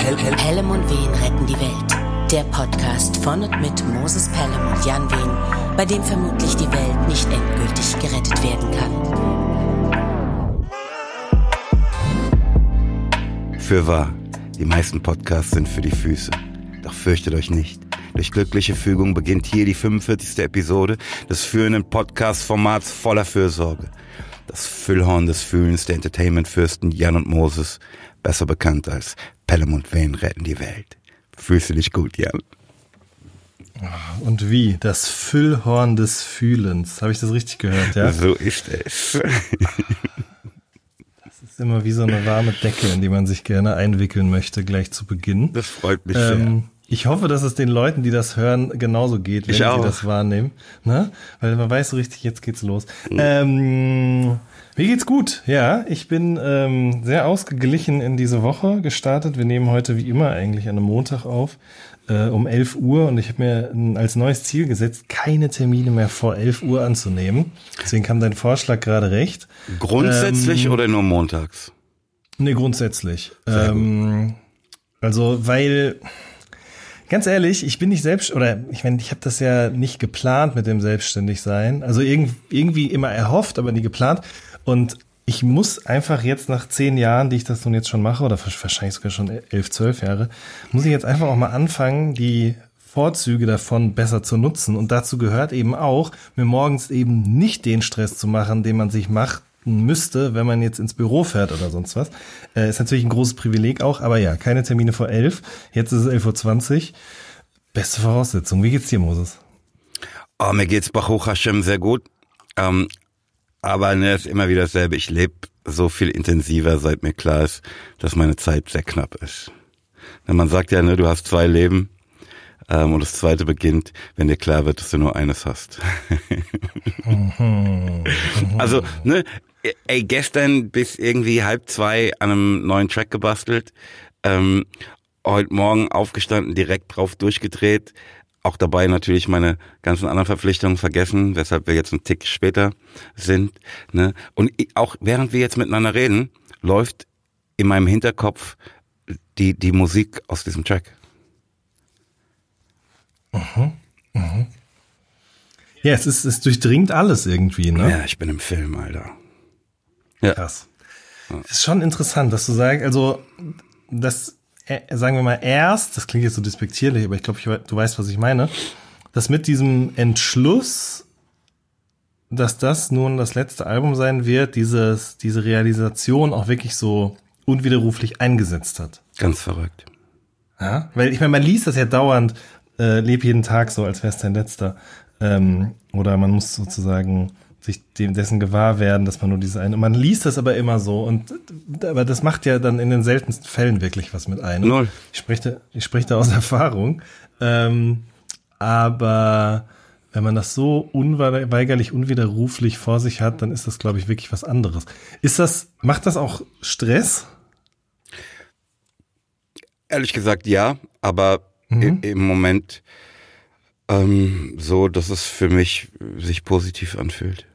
Pelham und Wehen retten die Welt. Der Podcast von und mit Moses Pelham und Jan Wehen, bei dem vermutlich die Welt nicht endgültig gerettet werden kann. Für wahr, die meisten Podcasts sind für die Füße. Doch fürchtet euch nicht. Durch glückliche Fügung beginnt hier die 45. Episode des führenden Podcast-Formats voller Fürsorge. Das Füllhorn des Fühlens der Entertainment-Fürsten Jan und Moses, besser bekannt als Pelham und Wayne retten die Welt. Fühlst du dich gut, Jan? Und wie? Das Füllhorn des Fühlens. Habe ich das richtig gehört, ja? So ist es. Das ist immer wie so eine warme Decke, in die man sich gerne einwickeln möchte, gleich zu Beginn. Das freut mich ähm, sehr. Ich hoffe, dass es den Leuten, die das hören, genauso geht, wenn sie das wahrnehmen. Ne? Weil man weiß so richtig, jetzt geht's los. Mhm. Ähm, mir geht's gut, ja. Ich bin ähm, sehr ausgeglichen in diese Woche gestartet. Wir nehmen heute wie immer eigentlich an einem Montag auf äh, um 11 Uhr und ich habe mir als neues Ziel gesetzt, keine Termine mehr vor 11 Uhr anzunehmen. Deswegen kam dein Vorschlag gerade recht. Grundsätzlich ähm, oder nur montags? Nee, grundsätzlich. Ähm, also, weil Ganz ehrlich, ich bin nicht selbst oder ich meine, ich habe das ja nicht geplant mit dem Selbstständigsein. Also irgendwie, irgendwie immer erhofft, aber nie geplant. Und ich muss einfach jetzt nach zehn Jahren, die ich das nun jetzt schon mache, oder wahrscheinlich sogar schon elf, zwölf Jahre, muss ich jetzt einfach auch mal anfangen, die Vorzüge davon besser zu nutzen. Und dazu gehört eben auch, mir morgens eben nicht den Stress zu machen, den man sich macht, müsste, wenn man jetzt ins Büro fährt oder sonst was. Äh, ist natürlich ein großes Privileg auch, aber ja, keine Termine vor elf. Jetzt ist es 11.20 Uhr. Beste Voraussetzung. Wie geht's dir, Moses? Oh, mir geht's Baruch Hashem sehr gut. Ähm, aber ne, ist immer wieder dasselbe. Ich lebe so viel intensiver, seit mir klar ist, dass meine Zeit sehr knapp ist. Man sagt ja, ne, du hast zwei Leben ähm, und das zweite beginnt, wenn dir klar wird, dass du nur eines hast. Mhm. also, ne, ey, gestern bis irgendwie halb zwei an einem neuen Track gebastelt, ähm, heute Morgen aufgestanden, direkt drauf durchgedreht, auch dabei natürlich meine ganzen anderen Verpflichtungen vergessen, weshalb wir jetzt einen Tick später sind. Ne? Und auch während wir jetzt miteinander reden, läuft in meinem Hinterkopf die, die Musik aus diesem Track. Mhm. Mhm. Ja, es ist, es durchdringt alles irgendwie, ne? Ja, ich bin im Film, Alter. Ja. Krass. Das ist schon interessant, dass du sagst, also, das, äh, sagen wir mal, erst, das klingt jetzt so despektierlich, aber ich glaube, du weißt, was ich meine, dass mit diesem Entschluss, dass das nun das letzte Album sein wird, dieses, diese Realisation auch wirklich so unwiderruflich eingesetzt hat. Ganz verrückt. Ja, weil ich meine, man liest das ja dauernd, äh, leb jeden Tag so, als wäre es dein letzter. Ähm, oder man muss sozusagen sich dem dessen gewahr werden, dass man nur diese eine. Man liest das aber immer so und aber das macht ja dann in den seltensten Fällen wirklich was mit einem. Null. Ich spreche, da, ich spreche da aus Erfahrung. Ähm, aber wenn man das so unweigerlich, unwiderruflich vor sich hat, dann ist das, glaube ich, wirklich was anderes. Ist das, macht das auch Stress? Ehrlich gesagt, ja, aber mhm. im Moment ähm, so, dass es für mich sich positiv anfühlt.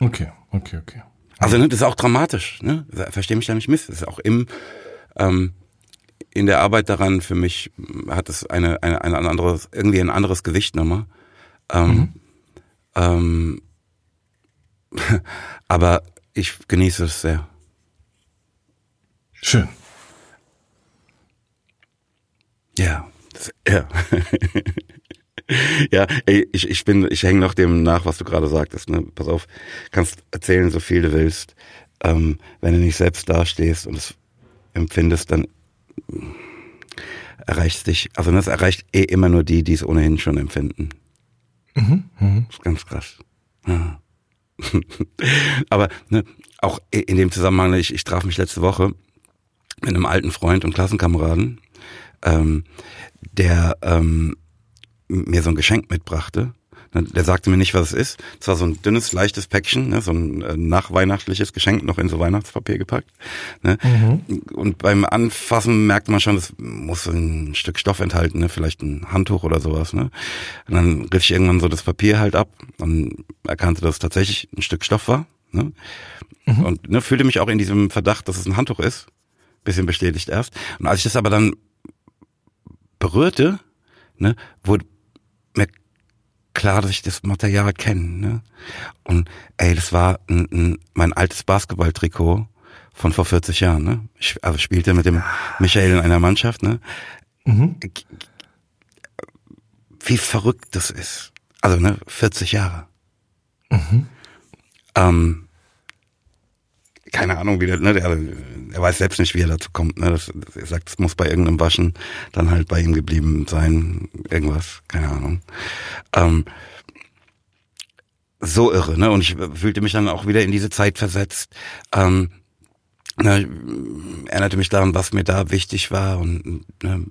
Okay, okay, okay. Also ne, das ist auch dramatisch, ne? Verstehe mich da nicht miss. Das ist auch im ähm, in der Arbeit daran für mich hat es eine, eine, ein anderes, irgendwie ein anderes Gewicht nochmal. Ähm, mhm. ähm, aber ich genieße es sehr. Schön. Ja, ja. ja, ey, ich, ich bin, ich hänge noch dem nach, was du gerade sagtest. Ne? Pass auf, kannst erzählen, so viel du willst. Ähm, wenn du nicht selbst dastehst und es empfindest, dann erreicht dich, also das erreicht eh immer nur die, die es ohnehin schon empfinden. Mhm, mh. Das ist ganz krass. Ja. Aber ne, auch in dem Zusammenhang, ich, ich traf mich letzte Woche mit einem alten Freund und Klassenkameraden, ähm, der ähm, mir so ein Geschenk mitbrachte. Der sagte mir nicht, was es ist. Es war so ein dünnes, leichtes Päckchen, ne, so ein äh, nachweihnachtliches Geschenk, noch in so Weihnachtspapier gepackt. Ne. Mhm. Und beim Anfassen merkte man schon, das muss ein Stück Stoff enthalten, ne, vielleicht ein Handtuch oder sowas. Ne. Und dann riff ich irgendwann so das Papier halt ab und erkannte, dass es tatsächlich ein Stück Stoff war. Ne. Mhm. Und ne, fühlte mich auch in diesem Verdacht, dass es ein Handtuch ist. Bisschen bestätigt erst. Und als ich das aber dann berührte, ne, wurde klar, dass ich das Material kenne. Ne? Und ey, das war ein, ein, mein altes Basketballtrikot von vor 40 Jahren. Ne? Ich also spielte mit dem Michael in einer Mannschaft. Ne? Mhm. Wie verrückt das ist. Also ne, 40 Jahre. Mhm. Ähm, keine Ahnung, wie der, ne, der, er weiß selbst nicht, wie er dazu kommt. Ne? Das, er sagt, es muss bei irgendeinem Waschen dann halt bei ihm geblieben sein, irgendwas, keine Ahnung. Ähm, so irre, ne? Und ich fühlte mich dann auch wieder in diese Zeit versetzt. Ähm, ne, erinnerte mich daran, was mir da wichtig war und ne,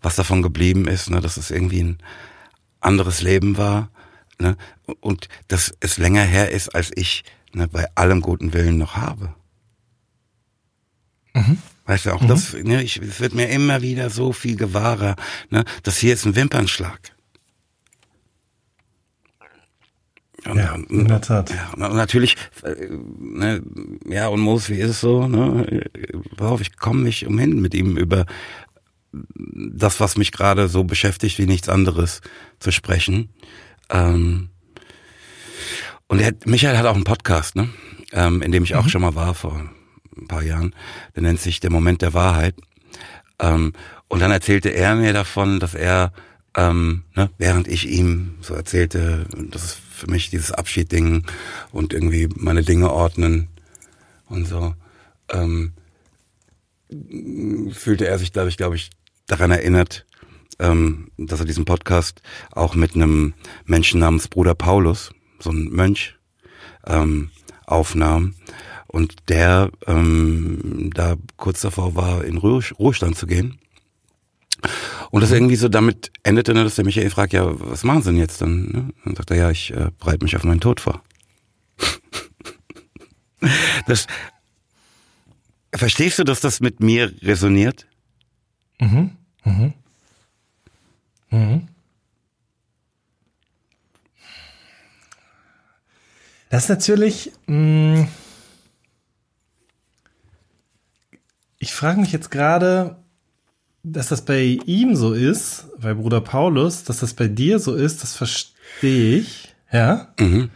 was davon geblieben ist, ne, dass es irgendwie ein anderes Leben war. Ne? Und dass es länger her ist, als ich ne, bei allem guten Willen noch habe. Mhm. Weißt du, auch mhm. das, ne, ich, es wird mir immer wieder so viel gewahrer, ne, das hier ist ein Wimpernschlag. Und, ja, in der Tat. Ja, und natürlich, äh, ne, ja, und Moos, wie ist es so, ne, worauf ich komme nicht umhin mit ihm über das, was mich gerade so beschäftigt, wie nichts anderes zu sprechen. Ähm, und der, Michael hat auch einen Podcast, ne? Ähm, in dem ich auch mhm. schon mal war vor ein paar Jahren. Der nennt sich Der Moment der Wahrheit. Ähm, und dann erzählte er mir davon, dass er, ähm, ne, während ich ihm so erzählte, das ist für mich dieses Abschiedding und irgendwie meine Dinge ordnen und so, ähm, fühlte er sich dadurch, glaube ich, daran erinnert, ähm, dass er diesen Podcast auch mit einem Menschen namens Bruder Paulus, so ein Mönch, ähm, aufnahm und der ähm, da kurz davor war, in Ruhe Ruhestand zu gehen. Und das irgendwie so damit endete, dass der Michael fragt, ja, was machen Sie denn jetzt dann? Ne? Dann sagt er, ja, ich äh, bereite mich auf meinen Tod vor. das, verstehst du, dass das mit mir resoniert? Mhm. Mhm. Mhm. Das ist natürlich. Mh, mm, ich frage mich jetzt gerade, dass das bei ihm so ist, bei Bruder Paulus, dass das bei dir so ist, das verstehe ich. Ja. Mhm.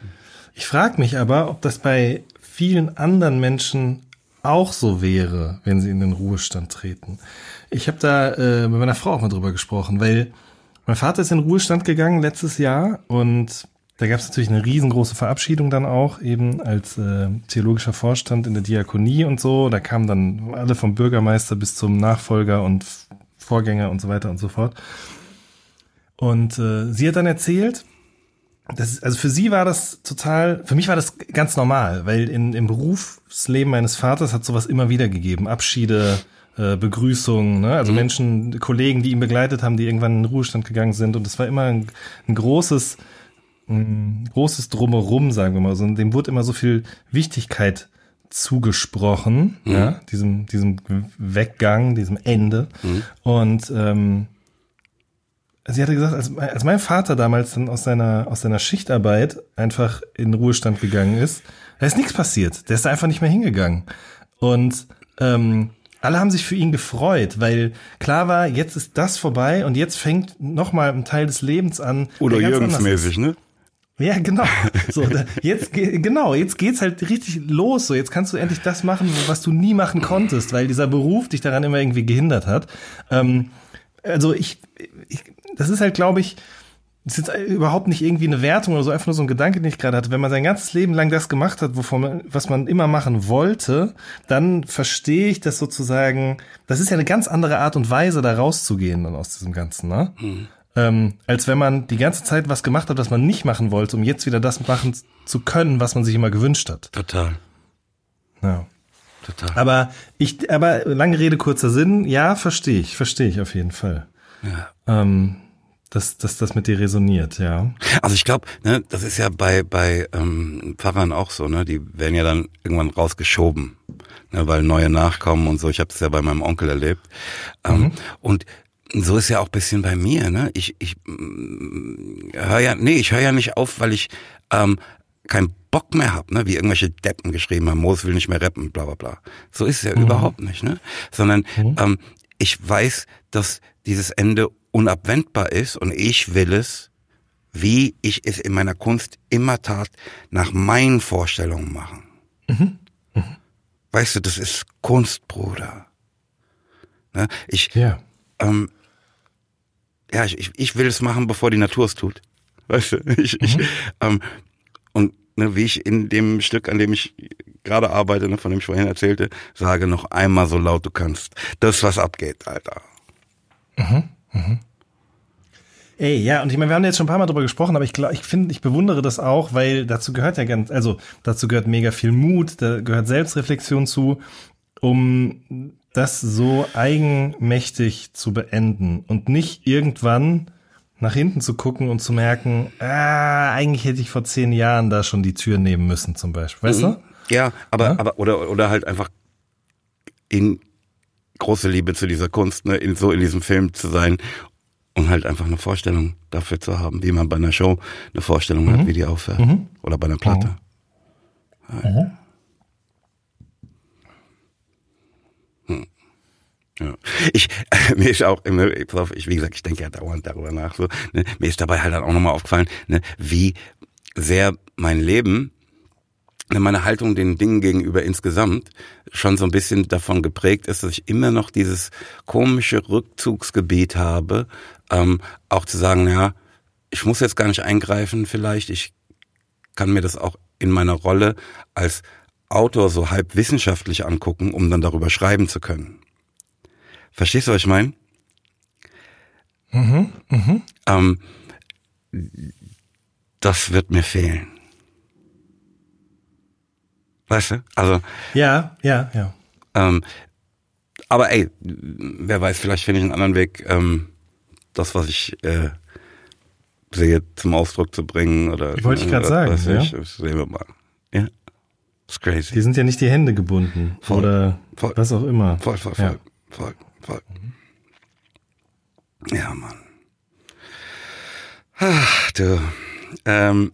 Ich frage mich aber, ob das bei vielen anderen Menschen auch so wäre, wenn sie in den Ruhestand treten. Ich habe da äh, mit meiner Frau auch mal drüber gesprochen, weil mein Vater ist in den Ruhestand gegangen letztes Jahr und da gab es natürlich eine riesengroße Verabschiedung dann auch, eben als äh, theologischer Vorstand in der Diakonie und so. Da kamen dann alle vom Bürgermeister bis zum Nachfolger und Vorgänger und so weiter und so fort. Und äh, sie hat dann erzählt, das, also für sie war das total, für mich war das ganz normal, weil in, im Berufsleben meines Vaters hat sowas immer wieder gegeben. Abschiede, äh, Begrüßungen, ne? also mhm. Menschen, Kollegen, die ihn begleitet haben, die irgendwann in den Ruhestand gegangen sind. Und es war immer ein, ein großes, ein großes Drumherum, sagen wir mal. So, und dem wurde immer so viel Wichtigkeit zugesprochen, mhm. ja, diesem, diesem Weggang, diesem Ende. Mhm. Und ähm, sie hatte gesagt, als, als mein Vater damals dann aus seiner, aus seiner Schichtarbeit einfach in Ruhestand gegangen ist, da ist nichts passiert. Der ist da einfach nicht mehr hingegangen. Und ähm, alle haben sich für ihn gefreut, weil klar war, jetzt ist das vorbei und jetzt fängt nochmal ein Teil des Lebens an. Oder Jürgens-mäßig, ne? Ja, genau. So, da, jetzt genau, jetzt geht's halt richtig los. So, jetzt kannst du endlich das machen, was du nie machen konntest, weil dieser Beruf dich daran immer irgendwie gehindert hat. Ähm, also ich, ich, das ist halt, glaube ich, das ist jetzt überhaupt nicht irgendwie eine Wertung oder so, einfach nur so ein Gedanke, den ich gerade hatte. Wenn man sein ganzes Leben lang das gemacht hat, wovon man, was man immer machen wollte, dann verstehe ich das sozusagen. Das ist ja eine ganz andere Art und Weise, da rauszugehen dann aus diesem Ganzen, ne? Mhm ähm, als wenn man die ganze Zeit was gemacht hat, was man nicht machen wollte, um jetzt wieder das machen zu können, was man sich immer gewünscht hat. Total. Ja. Total. Aber ich, aber lange Rede, kurzer Sinn, ja, verstehe ich, verstehe ich auf jeden Fall. Ja. Ähm, dass, dass das mit dir resoniert, ja. Also ich glaube, ne, das ist ja bei, bei ähm, Pfarrern auch so, ne? Die werden ja dann irgendwann rausgeschoben, ne, weil neue nachkommen und so. Ich habe das ja bei meinem Onkel erlebt. Ähm, mhm. Und so ist ja auch bisschen bei mir, ne? Ich, ich mm, höre ja, nee, ich höre ja nicht auf, weil ich ähm, keinen Bock mehr hab, ne? Wie irgendwelche Deppen geschrieben haben, Moos will nicht mehr rappen, bla bla bla. So ist es ja mhm. überhaupt nicht, ne? Sondern mhm. ähm, ich weiß, dass dieses Ende unabwendbar ist und ich will es, wie ich es in meiner Kunst immer tat, nach meinen Vorstellungen machen. Mhm. Mhm. Weißt du, das ist Kunst, Bruder. Ne? Ich, ja. Ähm, ja, ich, ich will es machen, bevor die Natur es tut. Weißt du, ich, mhm. ich ähm, und ne, wie ich in dem Stück, an dem ich gerade arbeite, ne, von dem ich vorhin erzählte, sage noch einmal so laut du kannst. Das, was abgeht, Alter. Mhm. Mhm. Ey, ja, und ich meine, wir haben jetzt schon ein paar Mal drüber gesprochen, aber ich glaube, ich finde, ich bewundere das auch, weil dazu gehört ja ganz, also dazu gehört mega viel Mut, da gehört Selbstreflexion zu, um das so eigenmächtig zu beenden und nicht irgendwann nach hinten zu gucken und zu merken, ah, eigentlich hätte ich vor zehn Jahren da schon die Tür nehmen müssen, zum Beispiel. Weißt mhm. du? Ja, aber, ja? aber, oder, oder halt einfach in große Liebe zu dieser Kunst, ne, in, so in diesem Film zu sein und halt einfach eine Vorstellung dafür zu haben, wie man bei einer Show eine Vorstellung mhm. hat, wie die aufhört. Mhm. Oder bei einer Platte. Mhm. Ja. Ja. Ich, mir ist auch immer, ich, wie gesagt, ich denke ja dauernd darüber nach, so, ne, mir ist dabei halt auch nochmal aufgefallen, ne, wie sehr mein Leben, ne, meine Haltung den Dingen gegenüber insgesamt schon so ein bisschen davon geprägt ist, dass ich immer noch dieses komische Rückzugsgebiet habe, ähm, auch zu sagen, ja, ich muss jetzt gar nicht eingreifen vielleicht, ich kann mir das auch in meiner Rolle als Autor so halb wissenschaftlich angucken, um dann darüber schreiben zu können. Verstehst du, was ich meine? Mhm, mhm. Ähm, das wird mir fehlen. Weißt du? Also. Ja, ja, ja. Ähm, aber ey, wer weiß, vielleicht finde ich einen anderen Weg, ähm, das, was ich äh, sehe, zum Ausdruck zu bringen. Oder, ich wollte ich gerade sagen. Weiß ja? ich, sehen wir mal. Ja. Das ist crazy. Die sind ja nicht die Hände gebunden. Voll, oder voll, was auch immer. Voll, voll, voll. Ja. voll. Voll. Ja, Mann. Ach, du. Ähm.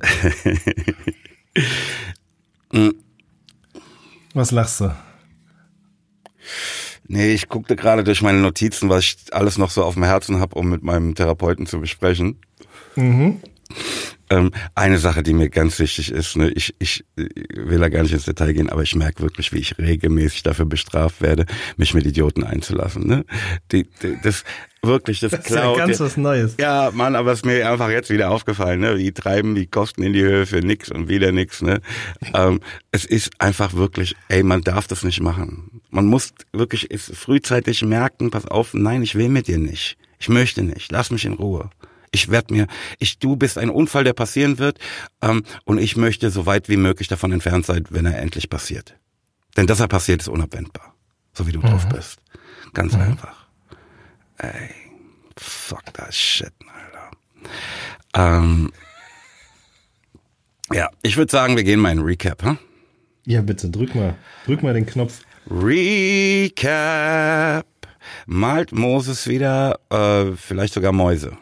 Was lachst du? Nee, ich guckte gerade durch meine Notizen, was ich alles noch so auf dem Herzen habe, um mit meinem Therapeuten zu besprechen. Mhm. Ähm, eine Sache, die mir ganz wichtig ist, ne, ich, ich will da gar nicht ins Detail gehen, aber ich merke wirklich, wie ich regelmäßig dafür bestraft werde, mich mit Idioten einzulassen. Ne? Die, die, das wirklich, das, das klaut. Ist ja ganz was Neues. Ja, Mann, aber es ist mir einfach jetzt wieder aufgefallen, ne? Die treiben die Kosten in die Höhe für nix und wieder nix, ne? ähm, es ist einfach wirklich, ey, man darf das nicht machen. Man muss wirklich frühzeitig merken, pass auf, nein, ich will mit dir nicht. Ich möchte nicht. Lass mich in Ruhe. Ich werde mir, ich, du bist ein Unfall, der passieren wird, ähm, und ich möchte so weit wie möglich davon entfernt sein, wenn er endlich passiert. Denn dass er passiert, ist unabwendbar. So wie du mhm. drauf bist. Ganz mhm. einfach. Ey, fuck that shit, Alter. Ähm, ja, ich würde sagen, wir gehen mal in Recap, hm? Ja, bitte, drück mal, drück mal den Knopf. Recap. Malt Moses wieder, äh, vielleicht sogar Mäuse.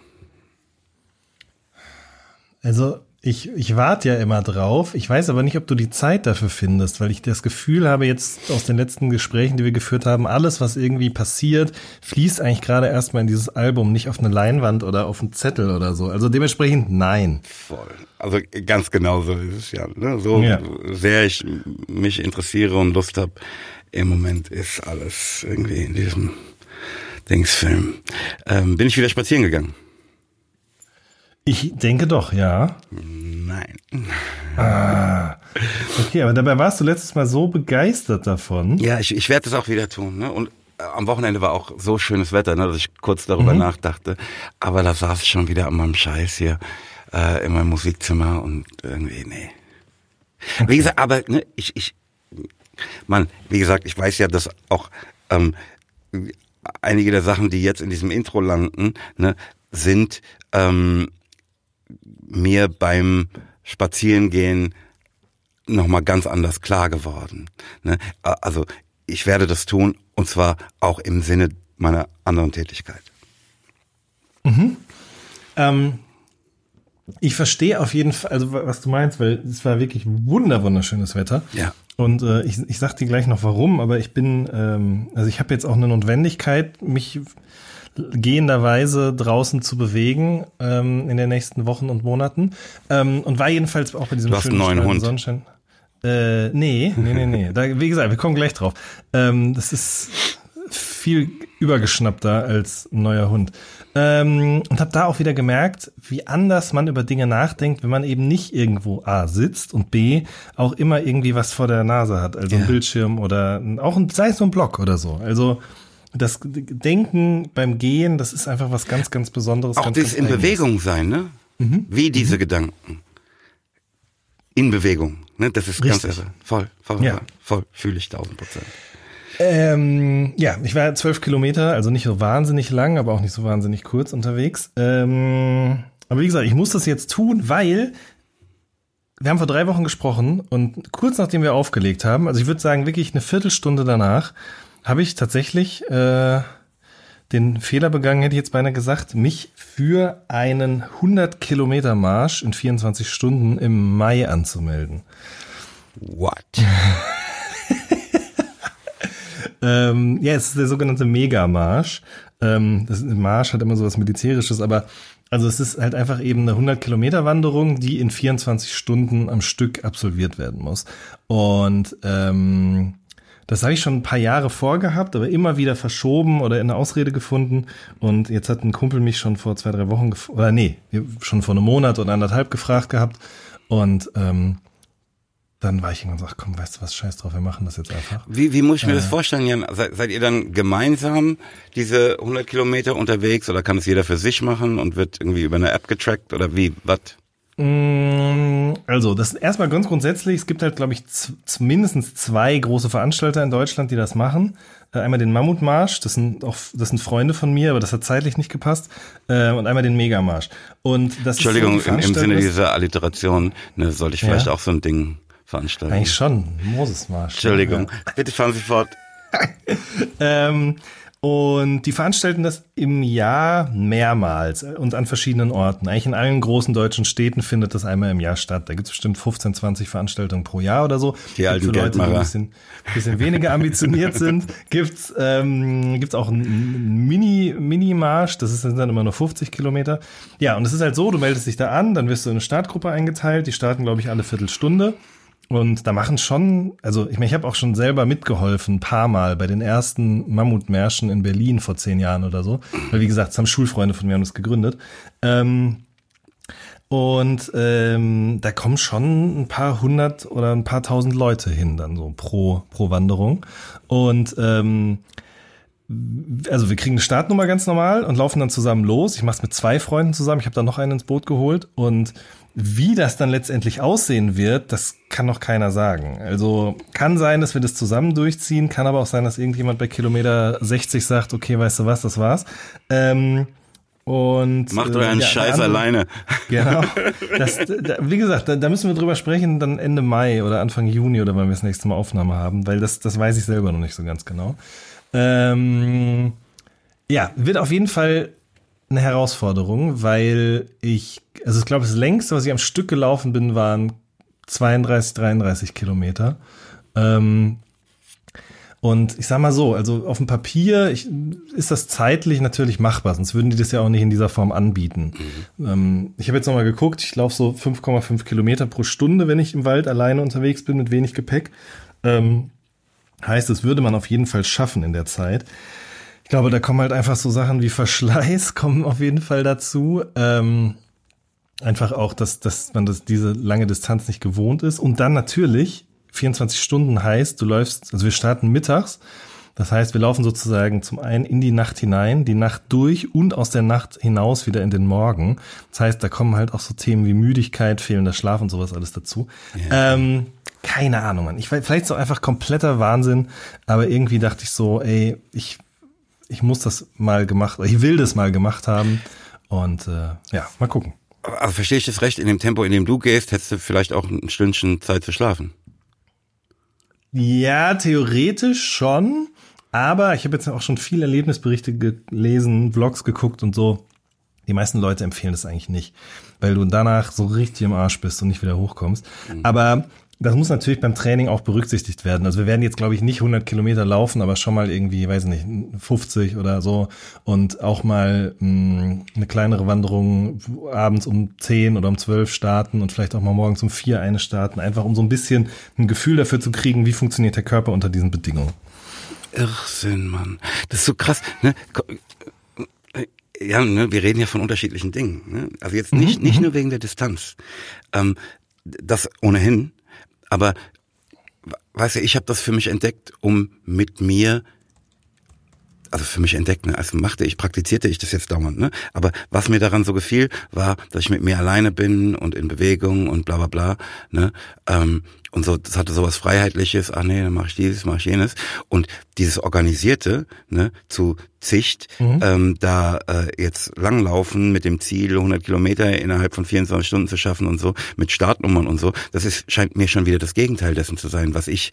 Also ich, ich warte ja immer drauf. Ich weiß aber nicht, ob du die Zeit dafür findest, weil ich das Gefühl habe jetzt aus den letzten Gesprächen, die wir geführt haben, alles, was irgendwie passiert, fließt eigentlich gerade erstmal in dieses Album, nicht auf eine Leinwand oder auf einen Zettel oder so. Also dementsprechend nein. Voll. Also ganz genau so ist es ja. Ne? So ja. sehr ich mich interessiere und Lust habe, im Moment ist alles irgendwie in diesem Dingsfilm. Ähm, bin ich wieder spazieren gegangen. Ich denke doch, ja. Nein. Ah, okay, aber dabei warst du letztes Mal so begeistert davon. Ja, ich, ich werde es auch wieder tun. Ne? Und äh, am Wochenende war auch so schönes Wetter, ne, dass ich kurz darüber mhm. nachdachte. Aber da saß ich schon wieder an meinem Scheiß hier äh, in meinem Musikzimmer und irgendwie, nee. Okay. Wie gesagt, aber ne, ich, ich, Mann, wie gesagt, ich weiß ja, dass auch ähm, einige der Sachen, die jetzt in diesem Intro landen, ne, sind ähm, mir beim Spazierengehen nochmal ganz anders klar geworden. Ne? Also ich werde das tun und zwar auch im Sinne meiner anderen Tätigkeit. Mhm. Ähm, ich verstehe auf jeden Fall, also was du meinst, weil es war wirklich wunder wunderschönes Wetter. Ja. Und äh, ich, ich sag dir gleich noch warum, aber ich bin, ähm, also ich habe jetzt auch eine Notwendigkeit, mich gehenderweise draußen zu bewegen ähm, in den nächsten Wochen und Monaten. Ähm, und war jedenfalls auch bei diesem du hast einen neuen Hund. Sonnenschein. Äh, nee, nee, nee, nee. Da, wie gesagt, wir kommen gleich drauf. Ähm, das ist viel übergeschnappter als ein neuer Hund. Ähm, und habe da auch wieder gemerkt, wie anders man über Dinge nachdenkt, wenn man eben nicht irgendwo A sitzt und B auch immer irgendwie was vor der Nase hat, also ja. ein Bildschirm oder auch ein, sei es nur ein Block oder so. Also das Denken beim Gehen, das ist einfach was ganz, ganz Besonderes. Auch ganz, das in Bewegung sein, ne? Mhm. Wie diese mhm. Gedanken. In Bewegung, ne? Das ist Richtig. ganz irre. Voll, voll, ja. voll, voll fühle ich tausend Prozent. Ähm, ja, ich war zwölf Kilometer, also nicht so wahnsinnig lang, aber auch nicht so wahnsinnig kurz unterwegs. Ähm, aber wie gesagt, ich muss das jetzt tun, weil wir haben vor drei Wochen gesprochen und kurz nachdem wir aufgelegt haben, also ich würde sagen wirklich eine Viertelstunde danach, habe ich tatsächlich äh, den Fehler begangen, hätte ich jetzt beinahe gesagt, mich für einen 100 Kilometer Marsch in 24 Stunden im Mai anzumelden. What? Ähm, ja, es ist der sogenannte Megamarsch. Ähm, das Marsch hat immer so was Militärisches, aber also es ist halt einfach eben eine 100 Kilometer Wanderung, die in 24 Stunden am Stück absolviert werden muss. Und ähm, das habe ich schon ein paar Jahre vorgehabt, aber immer wieder verschoben oder in eine Ausrede gefunden. Und jetzt hat ein Kumpel mich schon vor zwei, drei Wochen, oder nee, schon vor einem Monat oder anderthalb gefragt gehabt. Und ähm, dann war ich irgendwann so, ach komm, weißt du was, scheiß drauf, wir machen das jetzt einfach. Wie, wie muss ich mir äh, das vorstellen, Jan? Seid, seid, ihr dann gemeinsam diese 100 Kilometer unterwegs oder kann es jeder für sich machen und wird irgendwie über eine App getrackt oder wie, was? Mm, also, das ist erstmal ganz grundsätzlich, es gibt halt, glaube ich, mindestens zwei große Veranstalter in Deutschland, die das machen. Äh, einmal den Mammutmarsch, das sind auch, das sind Freunde von mir, aber das hat zeitlich nicht gepasst. Äh, und einmal den Megamarsch. Und das Entschuldigung, ist so im, im Sinne dieser Alliteration, ne, sollte ich vielleicht ja. auch so ein Ding veranstalten. Eigentlich schon, Moses-Marsch. Entschuldigung, ja. bitte fahren Sie fort. ähm, und die veranstalten das im Jahr mehrmals und an verschiedenen Orten. Eigentlich in allen großen deutschen Städten findet das einmal im Jahr statt. Da gibt es bestimmt 15, 20 Veranstaltungen pro Jahr oder so. Die alten Für Leute, die ein bisschen, bisschen weniger ambitioniert sind, gibt's ähm, gibt's auch einen Mini, Mini-Marsch. Das sind dann immer nur 50 Kilometer. Ja, und es ist halt so, du meldest dich da an, dann wirst du in eine Startgruppe eingeteilt. Die starten, glaube ich, alle Viertelstunde. Und da machen schon, also ich meine, ich habe auch schon selber mitgeholfen, ein paar Mal bei den ersten Mammutmärschen in Berlin vor zehn Jahren oder so. Weil wie gesagt, es haben Schulfreunde von mir haben das gegründet. Ähm, und ähm, da kommen schon ein paar hundert oder ein paar tausend Leute hin, dann so pro, pro Wanderung. Und ähm, also wir kriegen eine Startnummer ganz normal und laufen dann zusammen los. Ich mache es mit zwei Freunden zusammen. Ich habe da noch einen ins Boot geholt und wie das dann letztendlich aussehen wird, das kann noch keiner sagen. Also kann sein, dass wir das zusammen durchziehen, kann aber auch sein, dass irgendjemand bei Kilometer 60 sagt, okay, weißt du was, das war's. Ähm, und macht euren äh, ja, Scheiß andere, alleine. Genau. Das, da, wie gesagt, da, da, müssen wir drüber sprechen, dann Ende Mai oder Anfang Juni oder wann wir das nächste Mal Aufnahme haben, weil das, das weiß ich selber noch nicht so ganz genau. Ähm, ja, wird auf jeden Fall eine Herausforderung, weil ich, also ich glaube, das längste, was ich am Stück gelaufen bin, waren 32, 33 Kilometer. Ähm, und ich sag mal so, also auf dem Papier ich, ist das zeitlich natürlich machbar, sonst würden die das ja auch nicht in dieser Form anbieten. Mhm. Ähm, ich habe jetzt nochmal geguckt, ich laufe so 5,5 Kilometer pro Stunde, wenn ich im Wald alleine unterwegs bin mit wenig Gepäck. Ähm, heißt, das würde man auf jeden Fall schaffen in der Zeit. Ich glaube, da kommen halt einfach so Sachen wie Verschleiß kommen auf jeden Fall dazu. Ähm, einfach auch, dass, dass man das, diese lange Distanz nicht gewohnt ist. Und dann natürlich, 24 Stunden heißt, du läufst, also wir starten mittags. Das heißt, wir laufen sozusagen zum einen in die Nacht hinein, die Nacht durch und aus der Nacht hinaus wieder in den Morgen. Das heißt, da kommen halt auch so Themen wie Müdigkeit, fehlender Schlaf und sowas alles dazu. Yeah. Ähm, keine Ahnung, Mann. Ich vielleicht so einfach kompletter Wahnsinn, aber irgendwie dachte ich so, ey, ich ich muss das mal gemacht, ich will das mal gemacht haben. Und äh, ja, mal gucken. Also verstehe ich das recht, in dem Tempo, in dem du gehst, hättest du vielleicht auch ein Stündchen Zeit zu schlafen. Ja, theoretisch schon. Aber ich habe jetzt auch schon viele Erlebnisberichte gelesen, Vlogs geguckt und so. Die meisten Leute empfehlen das eigentlich nicht, weil du danach so richtig im Arsch bist und nicht wieder hochkommst. Mhm. Aber das muss natürlich beim Training auch berücksichtigt werden. Also wir werden jetzt, glaube ich, nicht 100 Kilometer laufen, aber schon mal irgendwie, weiß nicht, 50 oder so und auch mal mh, hm, eine kleinere Wanderung abends um 10 oder um 12 starten und vielleicht auch mal morgens um 4 eine starten, einfach um so ein bisschen ein Gefühl dafür zu kriegen, wie funktioniert der Körper unter diesen Bedingungen. Irrsinn, Mann. Das ist so krass, ne? Ja, ne, wir reden ja von unterschiedlichen Dingen. Ne? Also jetzt nicht, mhm, nicht mhm. nur wegen der Distanz. Ähm, das ohnehin, aber weißt du, ich habe das für mich entdeckt, um mit mir also für mich entdeckt, ne? also machte ich, praktizierte ich das jetzt dauernd, ne? Aber was mir daran so gefiel, war, dass ich mit mir alleine bin und in Bewegung und bla bla bla, ne? Ähm, und so, das hatte sowas Freiheitliches, ach nee, dann mach ich dieses, mach ich jenes. Und dieses Organisierte, ne, zu Zicht, mhm. ähm, da äh, jetzt langlaufen mit dem Ziel, 100 Kilometer innerhalb von 24 Stunden zu schaffen und so, mit Startnummern und so, das ist, scheint mir schon wieder das Gegenteil dessen zu sein, was ich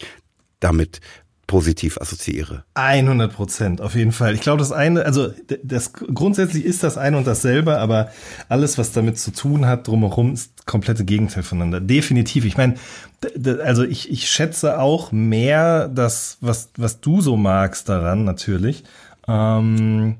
damit positiv assoziiere. 100 Prozent, auf jeden Fall. Ich glaube, das eine, also das grundsätzlich ist das eine und dasselbe, aber alles, was damit zu tun hat, drumherum, ist komplette Gegenteil voneinander. Definitiv. Ich meine, also ich, ich schätze auch mehr das, was, was du so magst daran, natürlich. Ähm,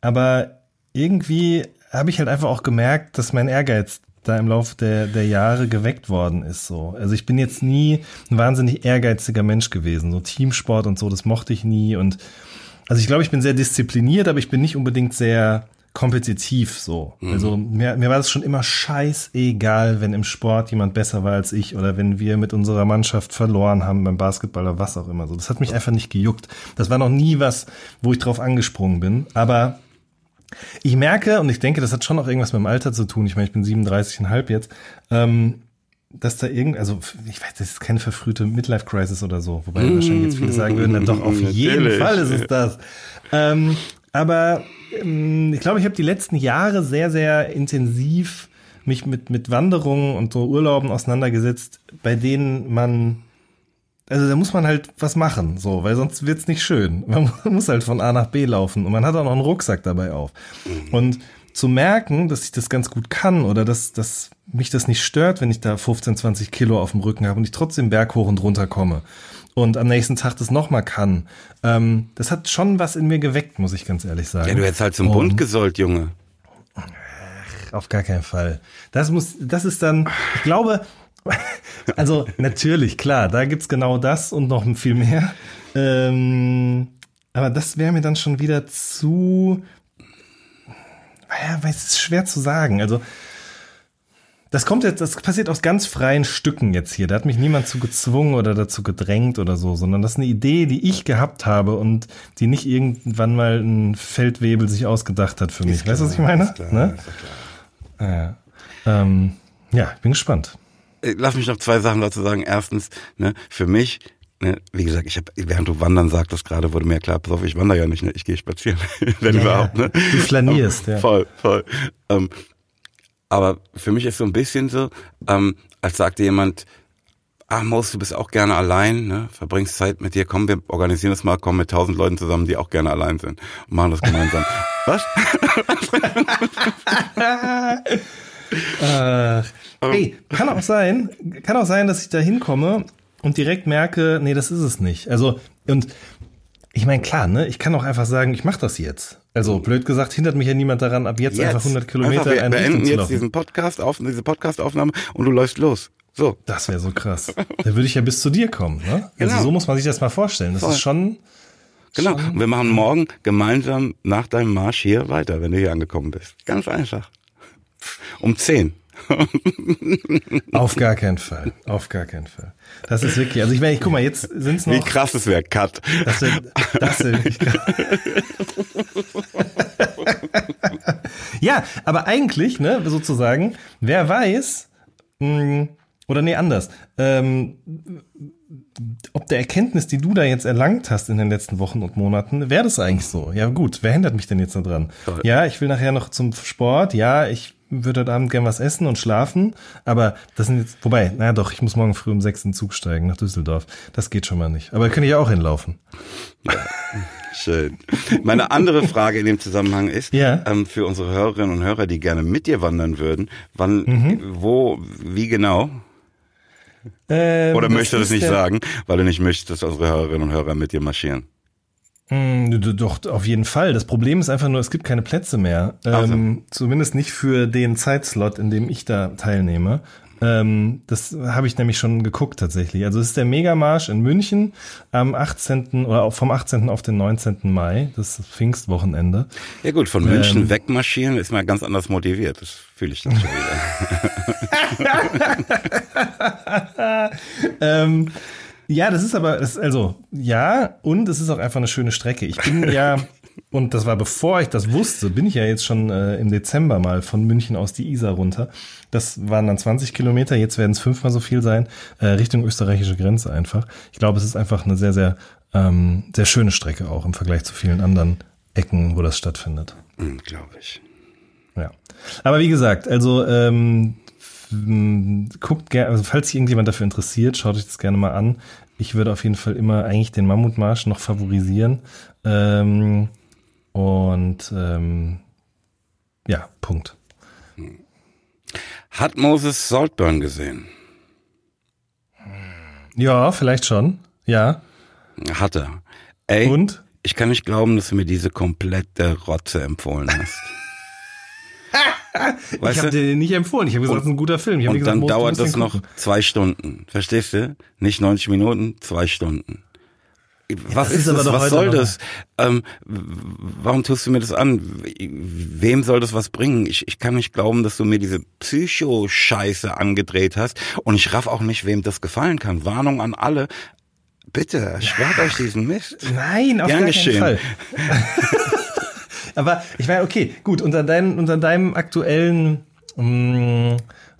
aber irgendwie habe ich halt einfach auch gemerkt, dass mein Ehrgeiz da im Laufe der, der Jahre geweckt worden ist. So. Also ich bin jetzt nie ein wahnsinnig ehrgeiziger Mensch gewesen. So Teamsport und so, das mochte ich nie. Und also ich glaube, ich bin sehr diszipliniert, aber ich bin nicht unbedingt sehr kompetitiv so. Mhm. Also mir, mir war das schon immer scheißegal, wenn im Sport jemand besser war als ich oder wenn wir mit unserer Mannschaft verloren haben beim Basketball oder was auch immer so. Das hat mich einfach nicht gejuckt. Das war noch nie was, wo ich drauf angesprungen bin. Aber ich merke, und ich denke, das hat schon auch irgendwas mit dem Alter zu tun. Ich meine, ich bin 37,5 jetzt, ähm, dass da irgend, also ich weiß, das ist keine verfrühte Midlife-Crisis oder so, wobei mmh, wahrscheinlich jetzt viele sagen würden, dann doch auf jeden Fall ist es das. Ähm, aber ähm, ich glaube, ich habe die letzten Jahre sehr, sehr intensiv mich mit, mit Wanderungen und so Urlauben auseinandergesetzt, bei denen man also da muss man halt was machen, so, weil sonst wird's nicht schön. Man muss halt von A nach B laufen und man hat auch noch einen Rucksack dabei auf. Und zu merken, dass ich das ganz gut kann oder dass, dass mich das nicht stört, wenn ich da 15, 20 Kilo auf dem Rücken habe und ich trotzdem Berg hoch und runter komme und am nächsten Tag das nochmal kann, ähm, das hat schon was in mir geweckt, muss ich ganz ehrlich sagen. Ja, du hättest halt zum Bund gesollt, Junge. Ach, auf gar keinen Fall. Das muss, das ist dann, ich glaube, also natürlich, klar, da gibt's genau das und noch viel mehr. Ähm, aber das wäre mir dann schon wieder zu. Ja, weil es ist schwer zu sagen. Also das kommt jetzt, das passiert aus ganz freien Stücken jetzt hier. Da hat mich niemand zu gezwungen oder dazu gedrängt oder so, sondern das ist eine Idee, die ich gehabt habe und die nicht irgendwann mal ein Feldwebel sich ausgedacht hat für mich. Klar, weißt du, was ich meine? Klar, ne? Ja. Ähm, ja, ich bin gespannt. Äh, lass mich noch zwei Sachen dazu sagen. Erstens, ne, für mich, ne, wie gesagt, ich habe, während du wandern sagtest gerade, wurde mir klar, pass auf, ich wandere ja nicht, ne, ich gehe spazieren, wenn ja, überhaupt. Ne? Du flanierst, ja. Voll, voll. Ähm, aber für mich ist so ein bisschen so, ähm, als sagte jemand, ach Maus, du bist auch gerne allein, ne? verbringst Zeit mit dir, komm, wir organisieren das mal, komm mit tausend Leuten zusammen, die auch gerne allein sind und machen das gemeinsam. Was? äh, Hey, kann auch sein, kann auch sein, dass ich da hinkomme und direkt merke, nee, das ist es nicht. Also, und ich meine, klar, ne, ich kann auch einfach sagen, ich mache das jetzt. Also, blöd gesagt, hindert mich ja niemand daran, ab jetzt, jetzt. einfach 100 Kilometer einfach, wir einen beenden jetzt diesen Podcast auf, diese Podcastaufnahme und du läufst los. So. Das wäre so krass. da würde ich ja bis zu dir kommen, ne? Also, genau. Also, so muss man sich das mal vorstellen. Das Voll. ist schon, Genau. Und wir machen morgen gemeinsam nach deinem Marsch hier weiter, wenn du hier angekommen bist. Ganz einfach. Um 10. Auf gar keinen Fall. Auf gar keinen Fall. Das ist wirklich, also ich meine, ich guck mal, jetzt sind es noch. Wie krass es wäre, Cut. Das wäre das wär wirklich krass. ja, aber eigentlich, ne, sozusagen, wer weiß, mh, hm, oder nee, anders, ähm, ob der Erkenntnis, die du da jetzt erlangt hast in den letzten Wochen und Monaten, wäre das eigentlich so? Ja gut, wer hindert mich denn jetzt da dran? Ja, ich will nachher noch zum Sport, ja, ich würde heute Abend gern was essen und schlafen, aber das sind jetzt, wobei, naja doch, ich muss morgen früh um sechs in den Zug steigen nach Düsseldorf. Das geht schon mal nicht. Aber könnte ich auch hinlaufen. Ja, Schön. Meine andere Frage in dem Zusammenhang ist, Ja. ähm, für unsere Hörerinnen und Hörer, die gerne mit dir wandern würden, wann, Mhm. wo, wie genau? Ähm, Oder möchtest du das nicht sagen, weil du nicht möchtest, dass unsere Hörerinnen und Hörer mit dir marschieren? Mm, Doch, auf jeden Fall. Das Problem ist einfach nur, es gibt keine Plätze mehr. Ach so. Ähm, zumindest nicht für den Zeitslot, in dem ich da teilnehme. Ähm, das habe ich nämlich schon geguckt tatsächlich. Also es ist der Megamarsch in München am 18. oder auch vom 18. auf den 19. Mai. Das ist Pfingstwochenende. Ja gut, von München Ähm. wegmarschieren ist mal ganz anders motiviert. Das fühle ich dann schon wieder. Ähm, ja, das ist aber, das, also, ja, und es ist auch einfach eine schöne Strecke. Ich bin ja, und das war bevor ich das wusste, bin ich ja jetzt schon äh, im Dezember mal von München aus die Isar runter. Das waren dann 20 Kilometer, jetzt werden es fünfmal so viel sein, äh, Richtung österreichische Grenze einfach. Ich glaube, es ist einfach eine sehr, sehr, ähm, sehr schöne Strecke auch im Vergleich zu vielen anderen Ecken, wo das stattfindet. Hm, Glaube ich. Ja. Aber wie gesagt, also ähm, guckt gerne, also falls sich irgendjemand dafür interessiert, schaut euch das gerne mal an. Ich würde auf jeden Fall immer eigentlich den Mammutmarsch noch favorisieren. Ähm, und ähm, ja, Punkt. Hat Moses Saltburn gesehen? Ja, vielleicht schon. Ja. Hat er. Ey, Und? ich kann nicht glauben, dass du mir diese komplette Rotze empfohlen hast. ich habe dir nicht empfohlen. Ich habe gesagt, es ist ein guter Film. Und gesagt, dann dauert das den noch gucken. zwei Stunden. Verstehst du? Nicht 90 Minuten, zwei Stunden. Was das ist das? Was soll das? Ähm, warum tust du mir das an? Wem soll das was bringen? Ich, ich kann nicht glauben, dass du mir diese Psycho-Scheiße angedreht hast. Und ich raff auch nicht, wem das gefallen kann. Warnung an alle. Bitte, spart euch diesen Mist. Nein, auf Gern gar geschehen. keinen Fall. Aber ich meine, okay, gut, unter, dein, unter deinem aktuellen, mh,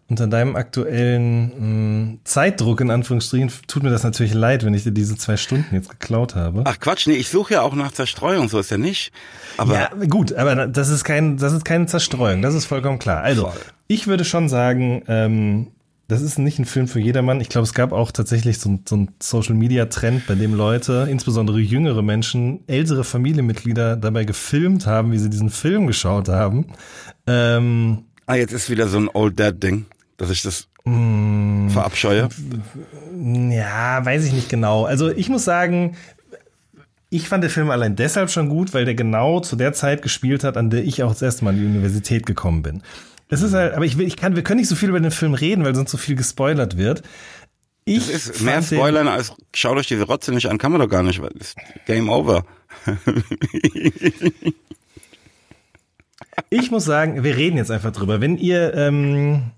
unter deinem aktuellen mh, Zeitdruck in Anführungsstrichen tut mir das natürlich leid, wenn ich dir diese zwei Stunden jetzt geklaut habe. Ach Quatsch, nee, ich suche ja auch nach Zerstreuung, so ist ja nicht. Aber ja, gut, aber das ist kein, das ist keine Zerstreuung, das ist vollkommen klar. Also, Voll. ich würde schon sagen, ähm, das ist nicht ein Film für jedermann. Ich glaube, es gab auch tatsächlich so, so einen Social-Media-Trend, bei dem Leute, insbesondere jüngere Menschen, ältere Familienmitglieder dabei gefilmt haben, wie sie diesen Film geschaut haben. Ähm, ah, jetzt ist wieder so ein Old Dad-Ding, dass ich das Mm. verabscheue. Ja, weiß ich nicht genau. Also ich muss sagen, ich fand den Film allein deshalb schon gut, weil der genau zu der Zeit gespielt hat, an der ich auch das erste Mal an die Universität gekommen bin. Es ist halt, aber ich will, ich kann, wir können nicht so viel über den Film reden, weil sonst so viel gespoilert wird. Ich Das ist mehr Spoilern als schaut euch diese Rotze nicht an, kann man doch gar nicht. weil das ist Game over. Ich muss sagen, wir reden jetzt einfach drüber. Wenn ihr, ähm,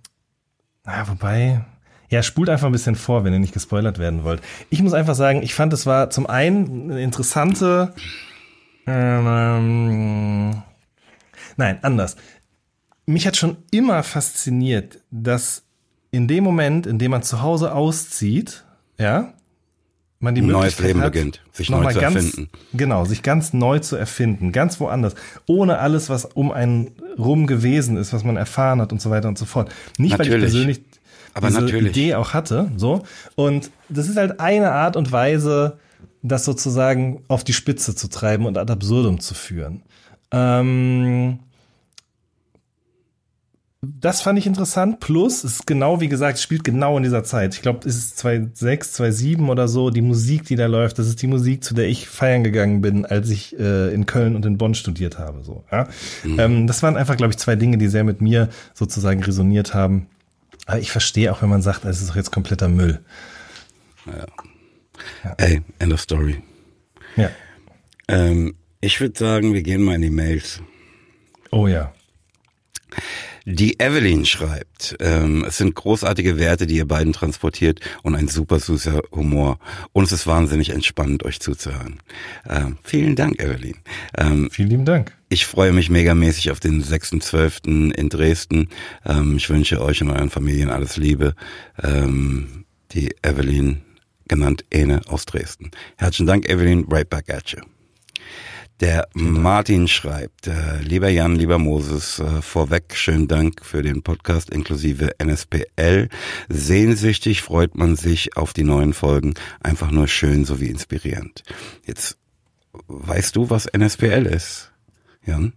na, wobei, ja, spult einfach ein bisschen vor, wenn ihr nicht gespoilert werden wollt. Ich muss einfach sagen, ich fand, es war zum einen eine interessante, ähm, nein, anders. Mich hat schon immer fasziniert, dass in dem Moment, in dem man zu Hause auszieht, ja, man die Ein neues Möglichkeit Leben hat, beginnt, sich neu zu ganz, erfinden. Genau, sich ganz neu zu erfinden, ganz woanders, ohne alles, was um einen rum gewesen ist, was man erfahren hat und so weiter und so fort. Nicht, weil ich Natürlich. persönlich Aber diese natürlich. Idee auch hatte, so. Und das ist halt eine Art und Weise, das sozusagen auf die Spitze zu treiben und ad absurdum zu führen. Ähm, das fand ich interessant. Plus, es ist genau, wie gesagt, es spielt genau in dieser Zeit. Ich glaube, es ist 2006, 2007 oder so. Die Musik, die da läuft, das ist die Musik, zu der ich feiern gegangen bin, als ich äh, in Köln und in Bonn studiert habe. So, ja? ähm, das waren einfach, glaube ich, zwei Dinge, die sehr mit mir sozusagen resoniert haben. Aber ich verstehe auch, wenn man sagt, es ist doch jetzt kompletter Müll. Ey, end of story. Ja. Ähm, ich würde sagen, wir gehen mal in die Mails. Oh ja. Die Evelyn schreibt, ähm, es sind großartige Werte, die ihr beiden transportiert und ein super süßer Humor. Und es ist wahnsinnig entspannend, euch zuzuhören. Ähm, vielen Dank, Evelyn. Ähm, Vielen lieben Dank. ich freue mich megamäßig auf den 6.12. in Dresden. Ähm, ich wünsche euch und euren Familien alles Liebe. Ähm, die Evelyn, genannt Ene aus Dresden. Herzlichen Dank, Evelyn. Right back at you. Der Martin schreibt, äh, lieber Jan, lieber Moses, äh, vorweg schönen Dank für den Podcast inklusive NSPL. Sehnsüchtig freut man sich auf die neuen Folgen. Einfach nur schön sowie inspirierend. Jetzt weißt du, was NSPL ist, Jan?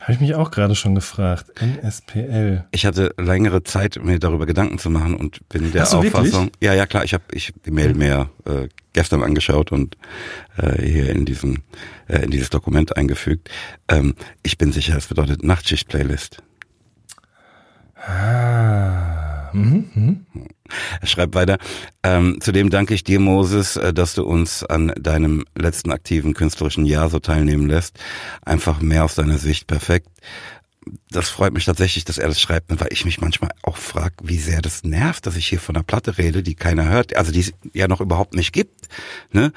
Habe ich mich auch gerade schon gefragt. NSPL. Ich hatte längere Zeit, mir darüber Gedanken zu machen und bin der so, Auffassung. wirklich? Ja, ja, klar. Ich habe ich die Mail mir äh, gestern angeschaut und äh, hier in diesem äh, in dieses Dokument eingefügt. Ähm, ich bin sicher, es bedeutet Nachtschicht-Playlist. Ah. Mhm, mhm. Er schreibt weiter. Ähm, zudem danke ich dir, Moses, äh, dass du uns an deinem letzten aktiven künstlerischen Jahr so teilnehmen lässt. Einfach mehr aus deiner Sicht. Perfekt. Das freut mich tatsächlich, dass er das schreibt, weil ich mich manchmal auch frage, wie sehr das nervt, dass ich hier von einer Platte rede, die keiner hört, also die es ja noch überhaupt nicht gibt. Ne?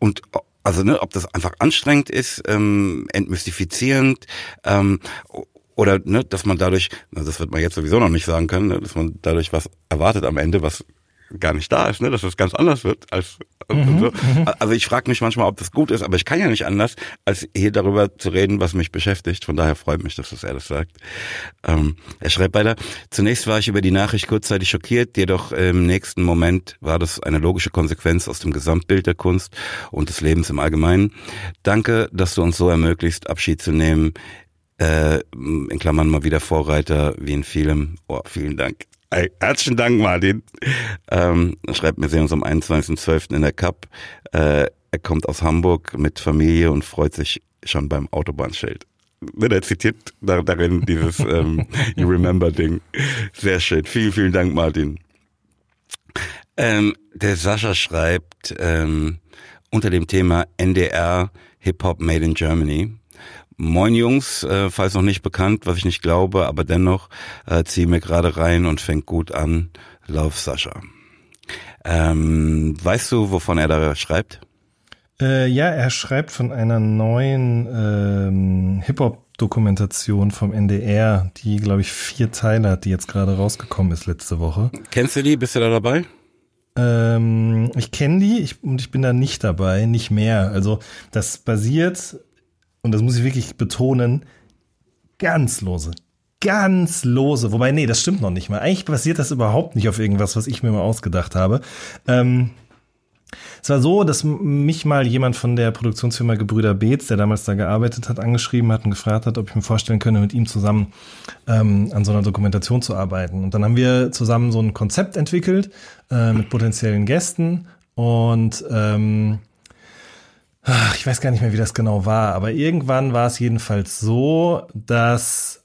Und also ne, ob das einfach anstrengend ist, ähm, entmystifizierend, ähm, oder ne, dass man dadurch, das wird man jetzt sowieso noch nicht sagen können, ne, dass man dadurch was erwartet am Ende, was gar nicht da ist, ne, dass es ganz anders wird als Mhm, so. Also ich frage mich manchmal, ob das gut ist, aber ich kann ja nicht anders, als hier darüber zu reden, was mich beschäftigt. Von daher freut mich, dass das er das sagt. Ähm, er schreibt weiter, zunächst war ich über die Nachricht kurzzeitig schockiert, jedoch im nächsten Moment war das eine logische Konsequenz aus dem Gesamtbild der Kunst und des Lebens im Allgemeinen. Danke, dass du uns so ermöglicht, Abschied zu nehmen. Äh, in Klammern mal wieder Vorreiter wie in vielem. Oh, vielen Dank. Ey, herzlichen Dank, Martin. Ähm, er schreibt mir, sehen uns am 21.12. in der Cup. Äh, er kommt aus Hamburg mit Familie und freut sich schon beim Autobahnschild. Er zitiert da- darin dieses ähm, You Remember-Ding. Sehr schön. Vielen, vielen Dank, Martin. Ähm, der Sascha schreibt ähm, unter dem Thema NDR Hip-Hop Made in Germany. Moin Jungs, äh, falls noch nicht bekannt, was ich nicht glaube, aber dennoch äh, ziehe mir gerade rein und fängt gut an. Love Sascha. Ähm, weißt du, wovon er da schreibt? Äh, ja, er schreibt von einer neuen ähm, Hip-Hop-Dokumentation vom NDR, die, glaube ich, vier Teile hat, die jetzt gerade rausgekommen ist letzte Woche. Kennst du die? Bist du da dabei? Ähm, ich kenne die ich, und ich bin da nicht dabei, nicht mehr. Also das basiert, und das muss ich wirklich betonen, ganz lose. Ganz lose. Wobei, nee, das stimmt noch nicht mal. Eigentlich basiert das überhaupt nicht auf irgendwas, was ich mir mal ausgedacht habe. Ähm, es war so, dass mich mal jemand von der Produktionsfirma Gebrüder Beetz, der damals da gearbeitet hat, angeschrieben hat und gefragt hat, ob ich mir vorstellen könnte, mit ihm zusammen ähm, an so einer Dokumentation zu arbeiten. Und dann haben wir zusammen so ein Konzept entwickelt äh, mit potenziellen Gästen und ähm, ach, ich weiß gar nicht mehr, wie das genau war, aber irgendwann war es jedenfalls so, dass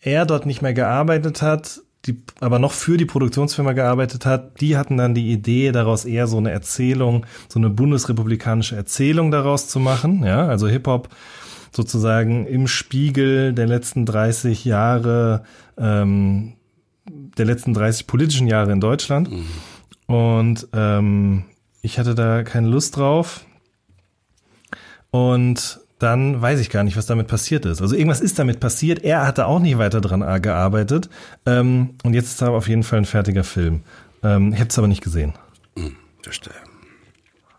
er dort nicht mehr gearbeitet hat, die, aber noch für die Produktionsfirma gearbeitet hat, die hatten dann die Idee, daraus eher so eine Erzählung, so eine bundesrepublikanische Erzählung daraus zu machen, ja, also Hip-Hop sozusagen im Spiegel der letzten 30 Jahre, ähm, der letzten 30 politischen Jahre in Deutschland. Und ähm, ich hatte da keine Lust drauf. Und dann weiß ich gar nicht, was damit passiert ist. Also irgendwas ist damit passiert. Er hatte auch nicht weiter dran gearbeitet. Ähm, und jetzt ist da auf jeden Fall ein fertiger Film. Ähm, ich habe es aber nicht gesehen. Verstehe.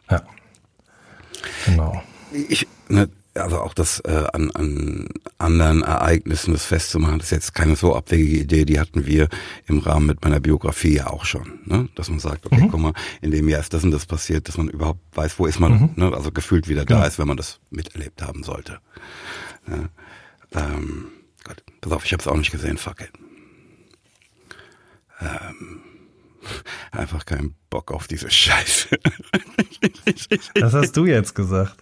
Ja. Genau. Ich, ne, also auch das äh, an, an anderen Ereignissen das festzumachen, das ist jetzt keine so abwegige Idee, die hatten wir im Rahmen mit meiner Biografie ja auch schon, ne? dass man sagt, okay, guck mal, in dem Jahr ist das und das passiert, dass man überhaupt weiß, wo ist man, ne? also gefühlt wieder da Genau. ist, wenn man das miterlebt haben sollte. Ne? Ähm, Gott, pass auf, ich habe es auch nicht gesehen, fuck it. Ähm, einfach keinen Bock auf diese Scheiße. Das hast du jetzt gesagt.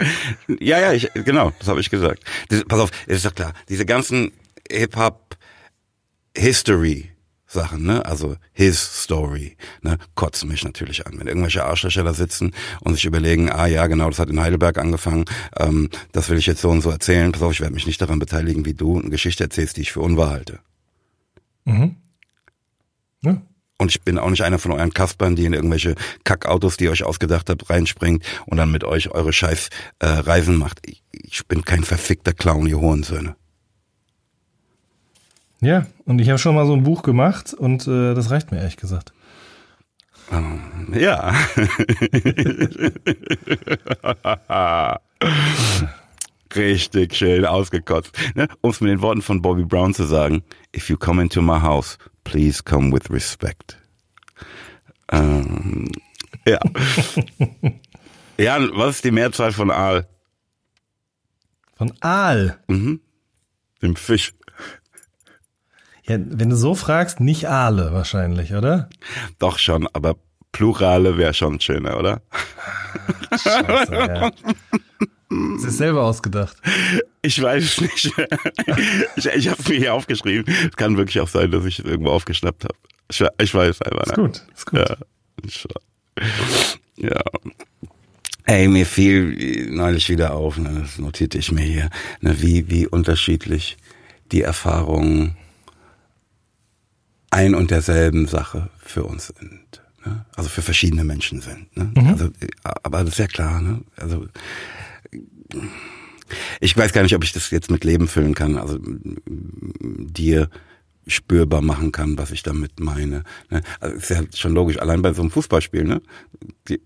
Ja, ja, ich, genau, das habe ich gesagt. Das, pass auf, es ist doch klar, diese ganzen Hip-Hop-History-Sachen, ne, also his story, ne, kotzen mich natürlich an. Wenn irgendwelche Arschlöcher da sitzen und sich überlegen, ah ja, genau, das hat in Heidelberg angefangen, ähm, das will ich jetzt so und so erzählen, pass auf, ich werde mich nicht daran beteiligen, wie du eine Geschichte erzählst, die ich für unwahr halte. Mhm. Ja. Und ich bin auch nicht einer von euren Kaspern, die in irgendwelche Kackautos, die ihr euch ausgedacht habt, reinspringt und dann mit euch eure scheiß äh, Reisen macht. Ich, ich bin kein verfickter Clown, ihr Hohensöhne. Ja, und ich habe schon mal so ein Buch gemacht und äh, das reicht mir ehrlich gesagt. Ja. Richtig schön ausgekotzt. Ne? Um es mit den Worten von Bobby Brown zu sagen, if you come into my house, please come with respect. Ähm, Ja. Jan, was ist die Mehrzahl von Aal? Von Aal? Mhm. Dem Fisch. Ja, wenn du so fragst, nicht Aale wahrscheinlich, oder? Doch schon, aber Plurale wäre schon schöner, oder? Scheiße, ja. Das ist selber ausgedacht. Ich weiß nicht. Ich, ich habe es mir hier aufgeschrieben. Es kann wirklich auch sein, dass ich es irgendwo aufgeschnappt habe. Ich, ich weiß einfach. Ist gut, ist gut. Ja. ja. Ey, mir fiel neulich wieder auf, ne, das notierte ich mir hier, ne, wie, wie unterschiedlich die Erfahrungen ein und derselben Sache für uns sind. Ne? Also für verschiedene Menschen sind. Ne? Mhm. Also, aber das ist ja klar. Ne? Also ich weiß gar nicht, ob ich das jetzt mit Leben füllen kann. Also dir spürbar machen kann, was ich damit meine. Ne? Also ist ja schon logisch, allein bei so einem Fußballspiel, ne? Die,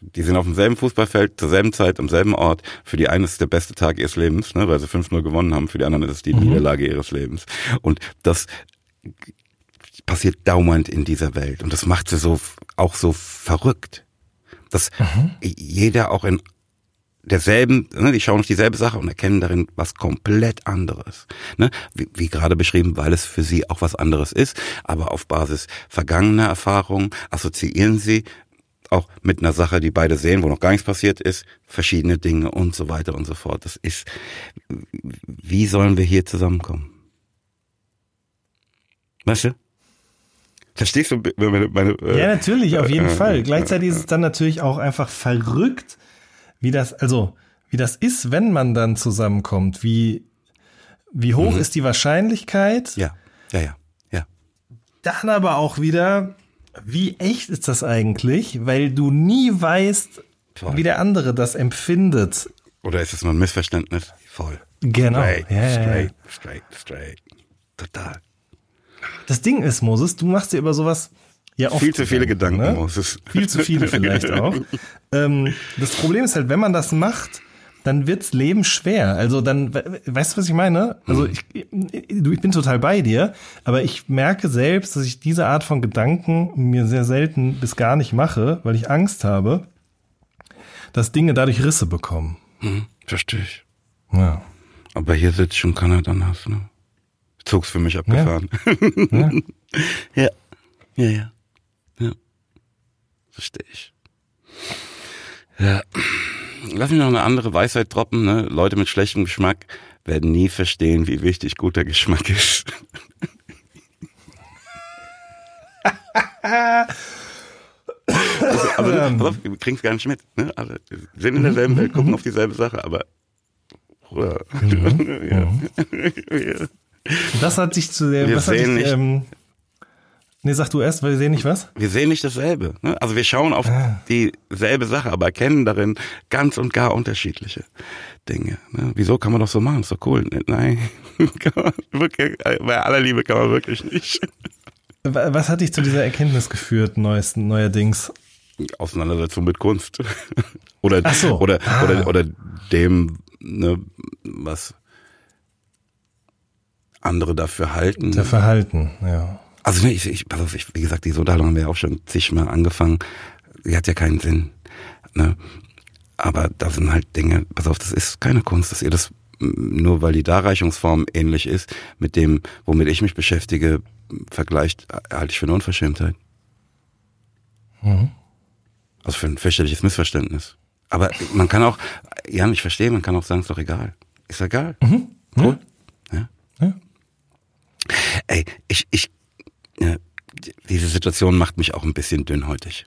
die sind auf demselben Fußballfeld, zur selben Zeit, am selben Ort. Für die einen ist es der beste Tag ihres Lebens, ne? weil sie 5-0 gewonnen haben, für die anderen ist es die mhm. Niederlage ihres Lebens. Und das passiert dauernd in dieser Welt. Und das macht sie so auch so verrückt. Dass mhm. jeder auch in derselben, ne, die schauen auf dieselbe Sache und erkennen darin was komplett anderes. Ne? Wie, wie gerade beschrieben, weil es für sie auch was anderes ist, aber auf Basis vergangener Erfahrungen assoziieren sie auch mit einer Sache, die beide sehen, wo noch gar nichts passiert ist, verschiedene Dinge und so weiter und so fort. Das ist, wie sollen wir hier zusammenkommen? Weißt du? Verstehst du meine, meine äh, Ja, natürlich, auf jeden äh, Fall. Gleichzeitig ist es dann natürlich auch einfach verrückt, wie das, also, wie das ist, wenn man dann zusammenkommt, wie, wie hoch mhm. ist die Wahrscheinlichkeit? Ja, ja, ja, ja. Dann aber auch wieder, wie echt ist das eigentlich? Weil du nie weißt, Voll. wie der andere das empfindet. Oder ist es nur ein Missverständnis? Voll. Genau. Straight, ja, straight, straight, straight. Total. Das Ding ist, Moses, du machst dir über sowas ja, oft viel zu viele Gedanken, ne? Moses. Viel zu viele vielleicht auch. ähm, das Problem ist halt, wenn man das macht, dann wirds Leben schwer. Also dann, weißt du, was ich meine? Also ich, du, ich bin total bei dir, aber ich merke selbst, dass ich diese Art von Gedanken mir sehr selten bis gar nicht mache, weil ich Angst habe, dass Dinge dadurch Risse bekommen. Hm, verstehe ich. Ja. Aber hier sitzt schon Kanada nass, ne? Zug's für mich abgefahren. Ja. ja. ja, ja. Ja. Verstehe ich. Ja. Lass mich noch eine andere Weisheit droppen. Ne? Leute mit schlechtem Geschmack werden nie verstehen, wie wichtig guter Geschmack ist. also, also, pass auf, wir kriegen es gar nicht mit. Ne? Also, wir sind in derselben Welt, gucken auf dieselbe Sache, aber. Mhm. ja. Das hat sich zu der. Wir sehen ich, nicht, ähm, Nee, sag du erst, weil wir sehen nicht was? Wir sehen nicht dasselbe. Ne? Also wir schauen auf ah. dieselbe Sache, aber erkennen darin ganz und gar unterschiedliche Dinge. Ne? Wieso kann man doch so machen? Ist doch cool. Nein, wirklich, bei aller Liebe kann man wirklich nicht. Was hat dich zu dieser Erkenntnis geführt, neuesten, neuerdings? Auseinandersetzung mit Kunst. oder, so. oder, ah. oder, oder dem, ne, was andere dafür halten. Der Verhalten, ja. Also ich, ich, pass auf, ich, wie gesagt, die Unterhaltung haben wir auch schon zigmal angefangen. Sie hat ja keinen Sinn. Ne? Aber da sind halt Dinge, pass auf, das ist keine Kunst, dass ihr das nur weil die Darreichungsform ähnlich ist, mit dem, womit ich mich beschäftige, vergleicht, halte ich für eine Unverschämtheit. Mhm. Also für ein fürchterliches Missverständnis. Aber man kann auch, Jan, ich verstehe, man kann auch sagen, ist doch egal. Ist egal. Mhm. Cool. Ja. ja. Ey, ich, ich ja, diese Situation macht mich auch ein bisschen dünnhäutig.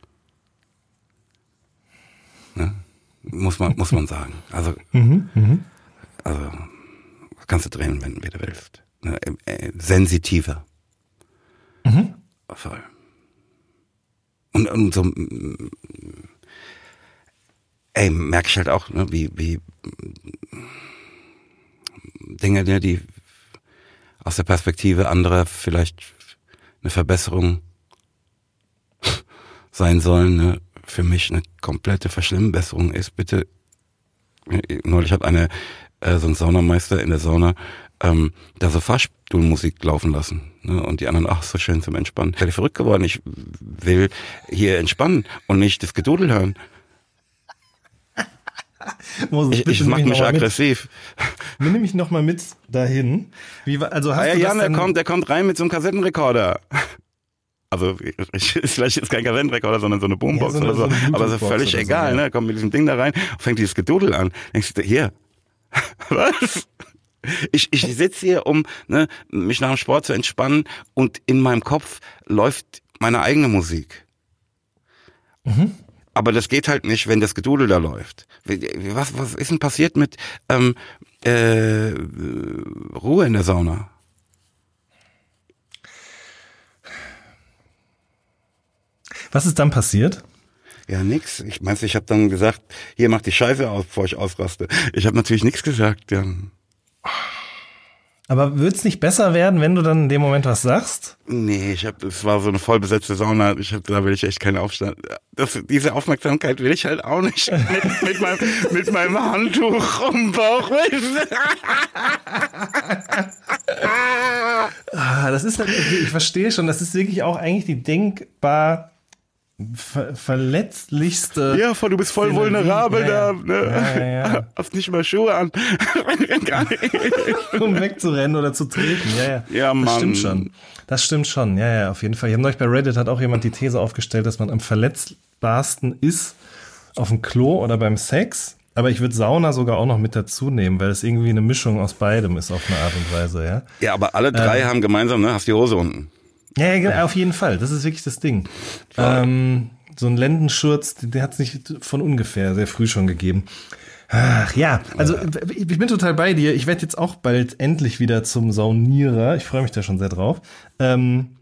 Ne? Muss man, muss man sagen. Also, mhm, mh. also kannst du drehen, wenn, du willst. Ne? Äh, sensitiver. Mhm. Voll. Und, und so, ey, merke ich halt auch, ne, wie, wie Dinge, die aus der Perspektive anderer vielleicht eine Verbesserung sein sollen, ne, für mich eine komplette Verschlimmbesserung ist. Bitte, neulich hat eine äh, so ein Saunameister in der Sauna ähm, da so Fahrstuhlmusik laufen lassen. Ne? Und die anderen, ach, so schön zum Entspannen. Ich werde verrückt geworden. Ich will hier entspannen und nicht das Gedudel hören. Ich, ich mach mich aggressiv. Mit. Nimm mich noch mal mit dahin. Wie, also hast ah, ja, du Jan, der kommt, der kommt rein mit so einem Kassettenrekorder. Also vielleicht ist kein Kassettenrekorder, sondern so eine Boombox ja, so oder so. so aber es ist völlig egal, so, ja. ne? Kommt mit diesem Ding da rein, fängt dieses Gedudel an. Denkst du, hier, was? Ich, ich sitze hier, um ne, mich nach dem Sport zu entspannen und in meinem Kopf läuft meine eigene Musik. Mhm. Aber das geht halt nicht, wenn das Gedudel da läuft. Was, was ist denn passiert mit ähm, äh, Ruhe in der Sauna? Was ist dann passiert? Ja, nix. Ich meinst, ich habe dann gesagt, hier mach die Scheiße aus, bevor ich ausraste. Ich habe natürlich nichts gesagt. Ja. Aber wird's nicht besser werden, wenn du dann in dem Moment was sagst? Nee, ich habe, es war so eine vollbesetzte Sauna. Ich hab, da will ich echt keinen Aufstand. Das, diese Aufmerksamkeit will ich halt auch nicht mit, mit, meinem, mit meinem Handtuch um Bauch. ah, das ist, halt, ich verstehe schon, das ist wirklich auch eigentlich die denkbar ver verletzlichste. Ja, voll, du bist voll Szenerie. vulnerabel ja, da. Ne? Ja, ja, Hast nicht mal Schuhe an. um wegzurennen oder zu treten. Ja, ja. ja Mann. Das stimmt schon. Das stimmt schon. Ja, ja, auf jeden Fall. Ich habe neulich bei Reddit hat auch jemand die These aufgestellt, dass man am verletzbarsten ist auf dem Klo oder beim Sex. Aber ich würde Sauna sogar auch noch mit dazu nehmen, weil es irgendwie eine Mischung aus beidem ist auf eine Art und Weise, ja. Ja, aber alle drei ähm, haben gemeinsam, ne, hast die Hose unten. Ja, ja, auf jeden Fall. Das ist wirklich das Ding. Ähm, so ein Lendenschurz, der hat es nicht von ungefähr sehr früh schon gegeben. Ach ja, also ich bin total bei dir. Ich werde jetzt auch bald endlich wieder zum Saunierer. Ich freue mich da schon sehr drauf. Ähm,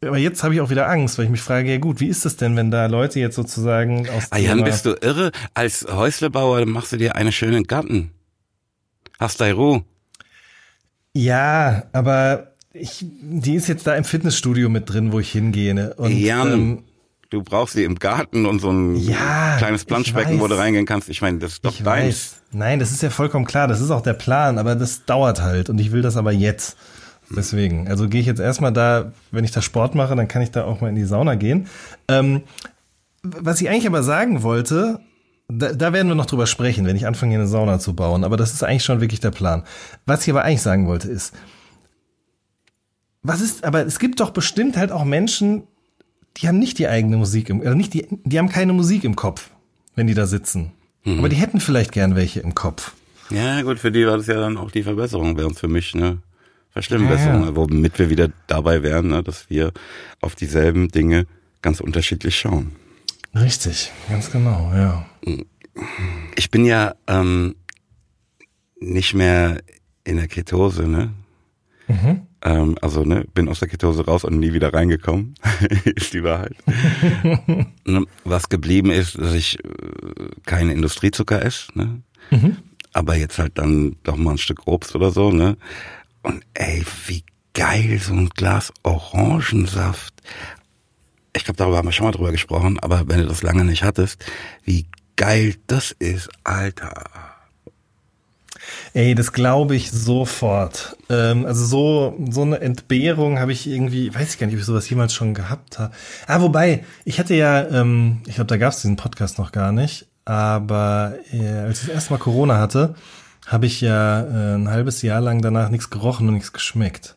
aber jetzt habe ich auch wieder Angst, weil ich mich frage, ja gut, wie ist das denn, wenn da Leute jetzt sozusagen aus Ah, Jan, bist du irre? Als Häuslebauer machst du dir einen schönen Garten. Hast du Ruhe. Ja, aber ich, die ist jetzt da im Fitnessstudio mit drin, wo ich hingehe. Ne? Und, Jan, ähm, du brauchst sie im Garten und so ein ja, kleines Planschbecken, wo du reingehen kannst. Ich meine, das ist doch ich deins. Weiß. Nein, das ist ja vollkommen klar. Das ist auch der Plan, aber das dauert halt und ich will das aber jetzt. Deswegen, also gehe ich jetzt erstmal da, wenn ich da Sport mache, dann kann ich da auch mal in die Sauna gehen. Ähm, was ich eigentlich aber sagen wollte, da, da werden wir noch drüber sprechen, wenn ich anfange, hier eine Sauna zu bauen. Aber das ist eigentlich schon wirklich der Plan. Was ich aber eigentlich sagen wollte ist, was ist, aber es gibt doch bestimmt halt auch Menschen, die haben nicht die eigene Musik im, also nicht die, die haben keine Musik im Kopf, wenn die da sitzen. Mhm. Aber die hätten vielleicht gern welche im Kopf. Ja, gut, für die war das ja dann auch die Verbesserung, während für mich, ne? Verschlimmbesserung, ja, ja. womit wir wieder dabei wären, ne, dass wir auf dieselben Dinge ganz unterschiedlich schauen. Richtig, ganz genau, ja. Ich bin ja ähm, nicht mehr in der Ketose, ne? Mhm. Ähm, also ne, bin aus der Ketose raus und nie wieder reingekommen, ist die Wahrheit. Ne, was geblieben ist, dass ich äh, keine Industriezucker esse, ne? Mhm. aber jetzt halt dann doch mal ein Stück Obst oder so. Ne? Und ey, wie geil so ein Glas Orangensaft. Ich glaube, darüber haben wir schon mal drüber gesprochen, aber wenn du das lange nicht hattest, wie geil das ist, Alter. Ey, das glaube ich sofort. Ähm, also so, so eine Entbehrung habe ich irgendwie, weiß ich gar nicht, ob ich sowas jemals schon gehabt habe. Ah, wobei, ich hatte ja, ähm, ich glaube, da gab es diesen Podcast noch gar nicht, aber äh, als ich das erste Mal Corona hatte, habe ich ja äh, ein halbes Jahr lang danach nichts gerochen und nichts geschmeckt.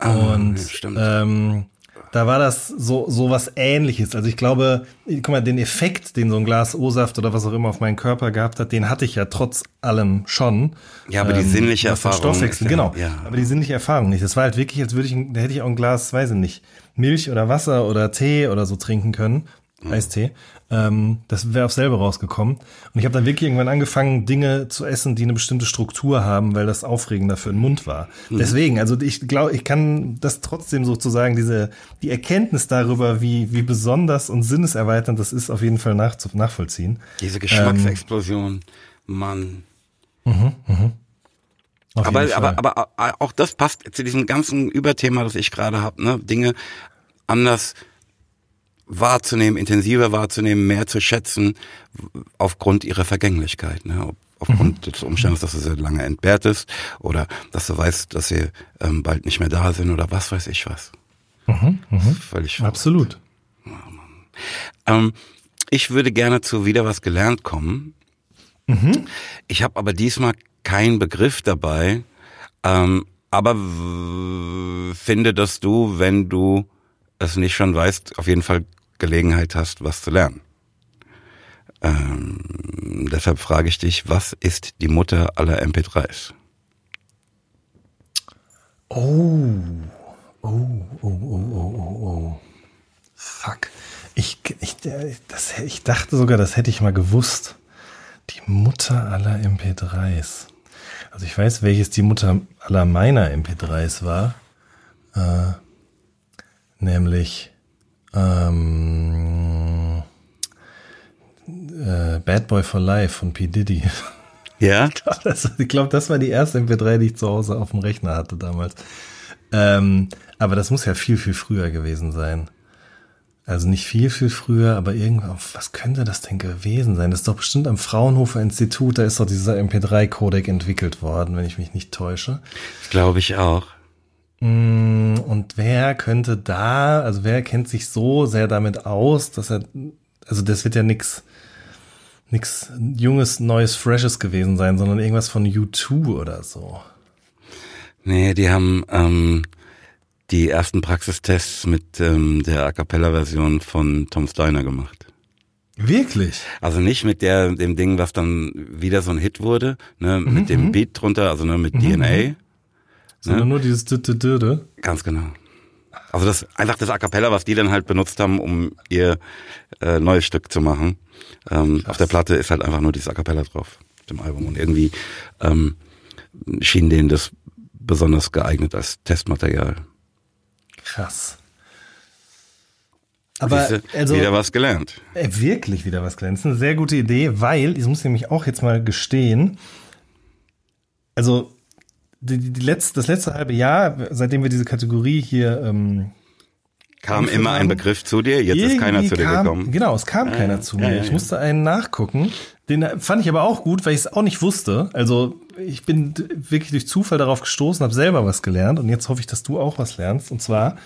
Ah, und stimmt. ähm, da war das so, so was ähnliches. Also ich glaube, guck mal, den Effekt, den so ein Glas O-Saft oder was auch immer auf meinen Körper gehabt hat, den hatte ich ja trotz allem schon. Ja, aber die ähm, sinnliche Erfahrung. Stoffwechsel, ja, genau. Ja. Aber die sinnliche Erfahrung nicht. Das war halt wirklich, als würde ich, da hätte ich auch ein Glas, weiß ich nicht, Milch oder Wasser oder Tee oder so trinken können. Mhm. Eistee. Ähm, das wäre auf selber rausgekommen. Und ich habe dann wirklich irgendwann angefangen, Dinge zu essen, die eine bestimmte Struktur haben, weil das aufregender für den Mund war. Mhm. Deswegen, also ich glaube, ich kann das trotzdem sozusagen, diese, die Erkenntnis darüber, wie, wie besonders und sinneserweiternd das ist, auf jeden Fall nach, nachvollziehen. Diese Geschmacksexplosion, ähm, Mann. Mhm, mhm. aber, aber, aber auch das passt zu diesem ganzen Überthema, das ich gerade habe, ne? Dinge anders wahrzunehmen, intensiver wahrzunehmen, mehr zu schätzen, aufgrund ihrer Vergänglichkeit. Ne? aufgrund mhm. des Umstandes, dass du sie lange entbehrtest oder dass du weißt, dass sie ähm, bald nicht mehr da sind oder was weiß ich was. Mhm, mh. Völlig verrückt. Absolut. ähm, ich würde gerne zu wieder was gelernt kommen. Mhm. Ich habe aber diesmal keinen Begriff dabei, ähm, aber finde, dass du, wenn du es nicht schon weißt, auf jeden Fall Gelegenheit hast, was zu lernen. Ähm, deshalb frage ich dich, was ist die Mutter aller MP3s? Oh, oh, oh, oh, oh, oh, oh. Fuck. Ich, ich, das, ich dachte sogar, das hätte ich mal gewusst. Die Mutter aller MP3s. Also ich weiß, welches die Mutter aller meiner MP3s war. Äh, nämlich ähm, äh, Bad Boy for Life von P. Diddy. Ja? ich glaube, das war die erste MP3, die ich zu Hause auf dem Rechner hatte damals. Ähm, aber das muss ja viel, viel früher gewesen sein. Also nicht viel, viel früher, aber irgendwo, was könnte das denn gewesen sein? Das ist doch bestimmt am Fraunhofer Institut, da ist doch dieser MP3-Codec entwickelt worden, wenn ich mich nicht täusche. Glaube ich auch. Mm, und wer könnte da, also wer kennt sich so sehr damit aus, dass er, also das wird ja nix, nix junges, neues, freshes gewesen sein, sondern irgendwas von U2 oder so. Nee, die haben ähm, die ersten Praxistests mit ähm, der A Cappella-Version von Tom Steiner gemacht. Wirklich? Also nicht mit der, dem Ding, was dann wieder so ein Hit wurde, ne, mhm, mit dem mhm. Beat drunter, also nur mit mhm, DNA. Sondern nur dieses Dürde. Ganz genau. Also das einfach das A cappella, was die dann halt benutzt haben, um ihr äh, neues Stück zu machen. Ähm, auf der Platte ist halt einfach nur dieses A cappella drauf, dem Album. Und irgendwie ähm, schien denen das besonders geeignet als Testmaterial. Krass. Aber Siehste, also, wieder was gelernt. Äh, wirklich wieder was gelernt. Das ist eine sehr gute Idee, weil, ich muss nämlich auch jetzt mal gestehen, also die, die letzte, das letzte halbe Jahr, seitdem wir diese Kategorie hier ähm, kam immer ein Begriff zu dir, jetzt ist keiner zu dir kam, gekommen. Genau, es kam ah, keiner zu mir. Ja, ja, ich musste einen nachgucken. Den fand ich aber auch gut, weil ich es auch nicht wusste. Also ich bin wirklich durch Zufall darauf gestoßen, habe selber was gelernt und jetzt hoffe ich, dass du auch was lernst. Und zwar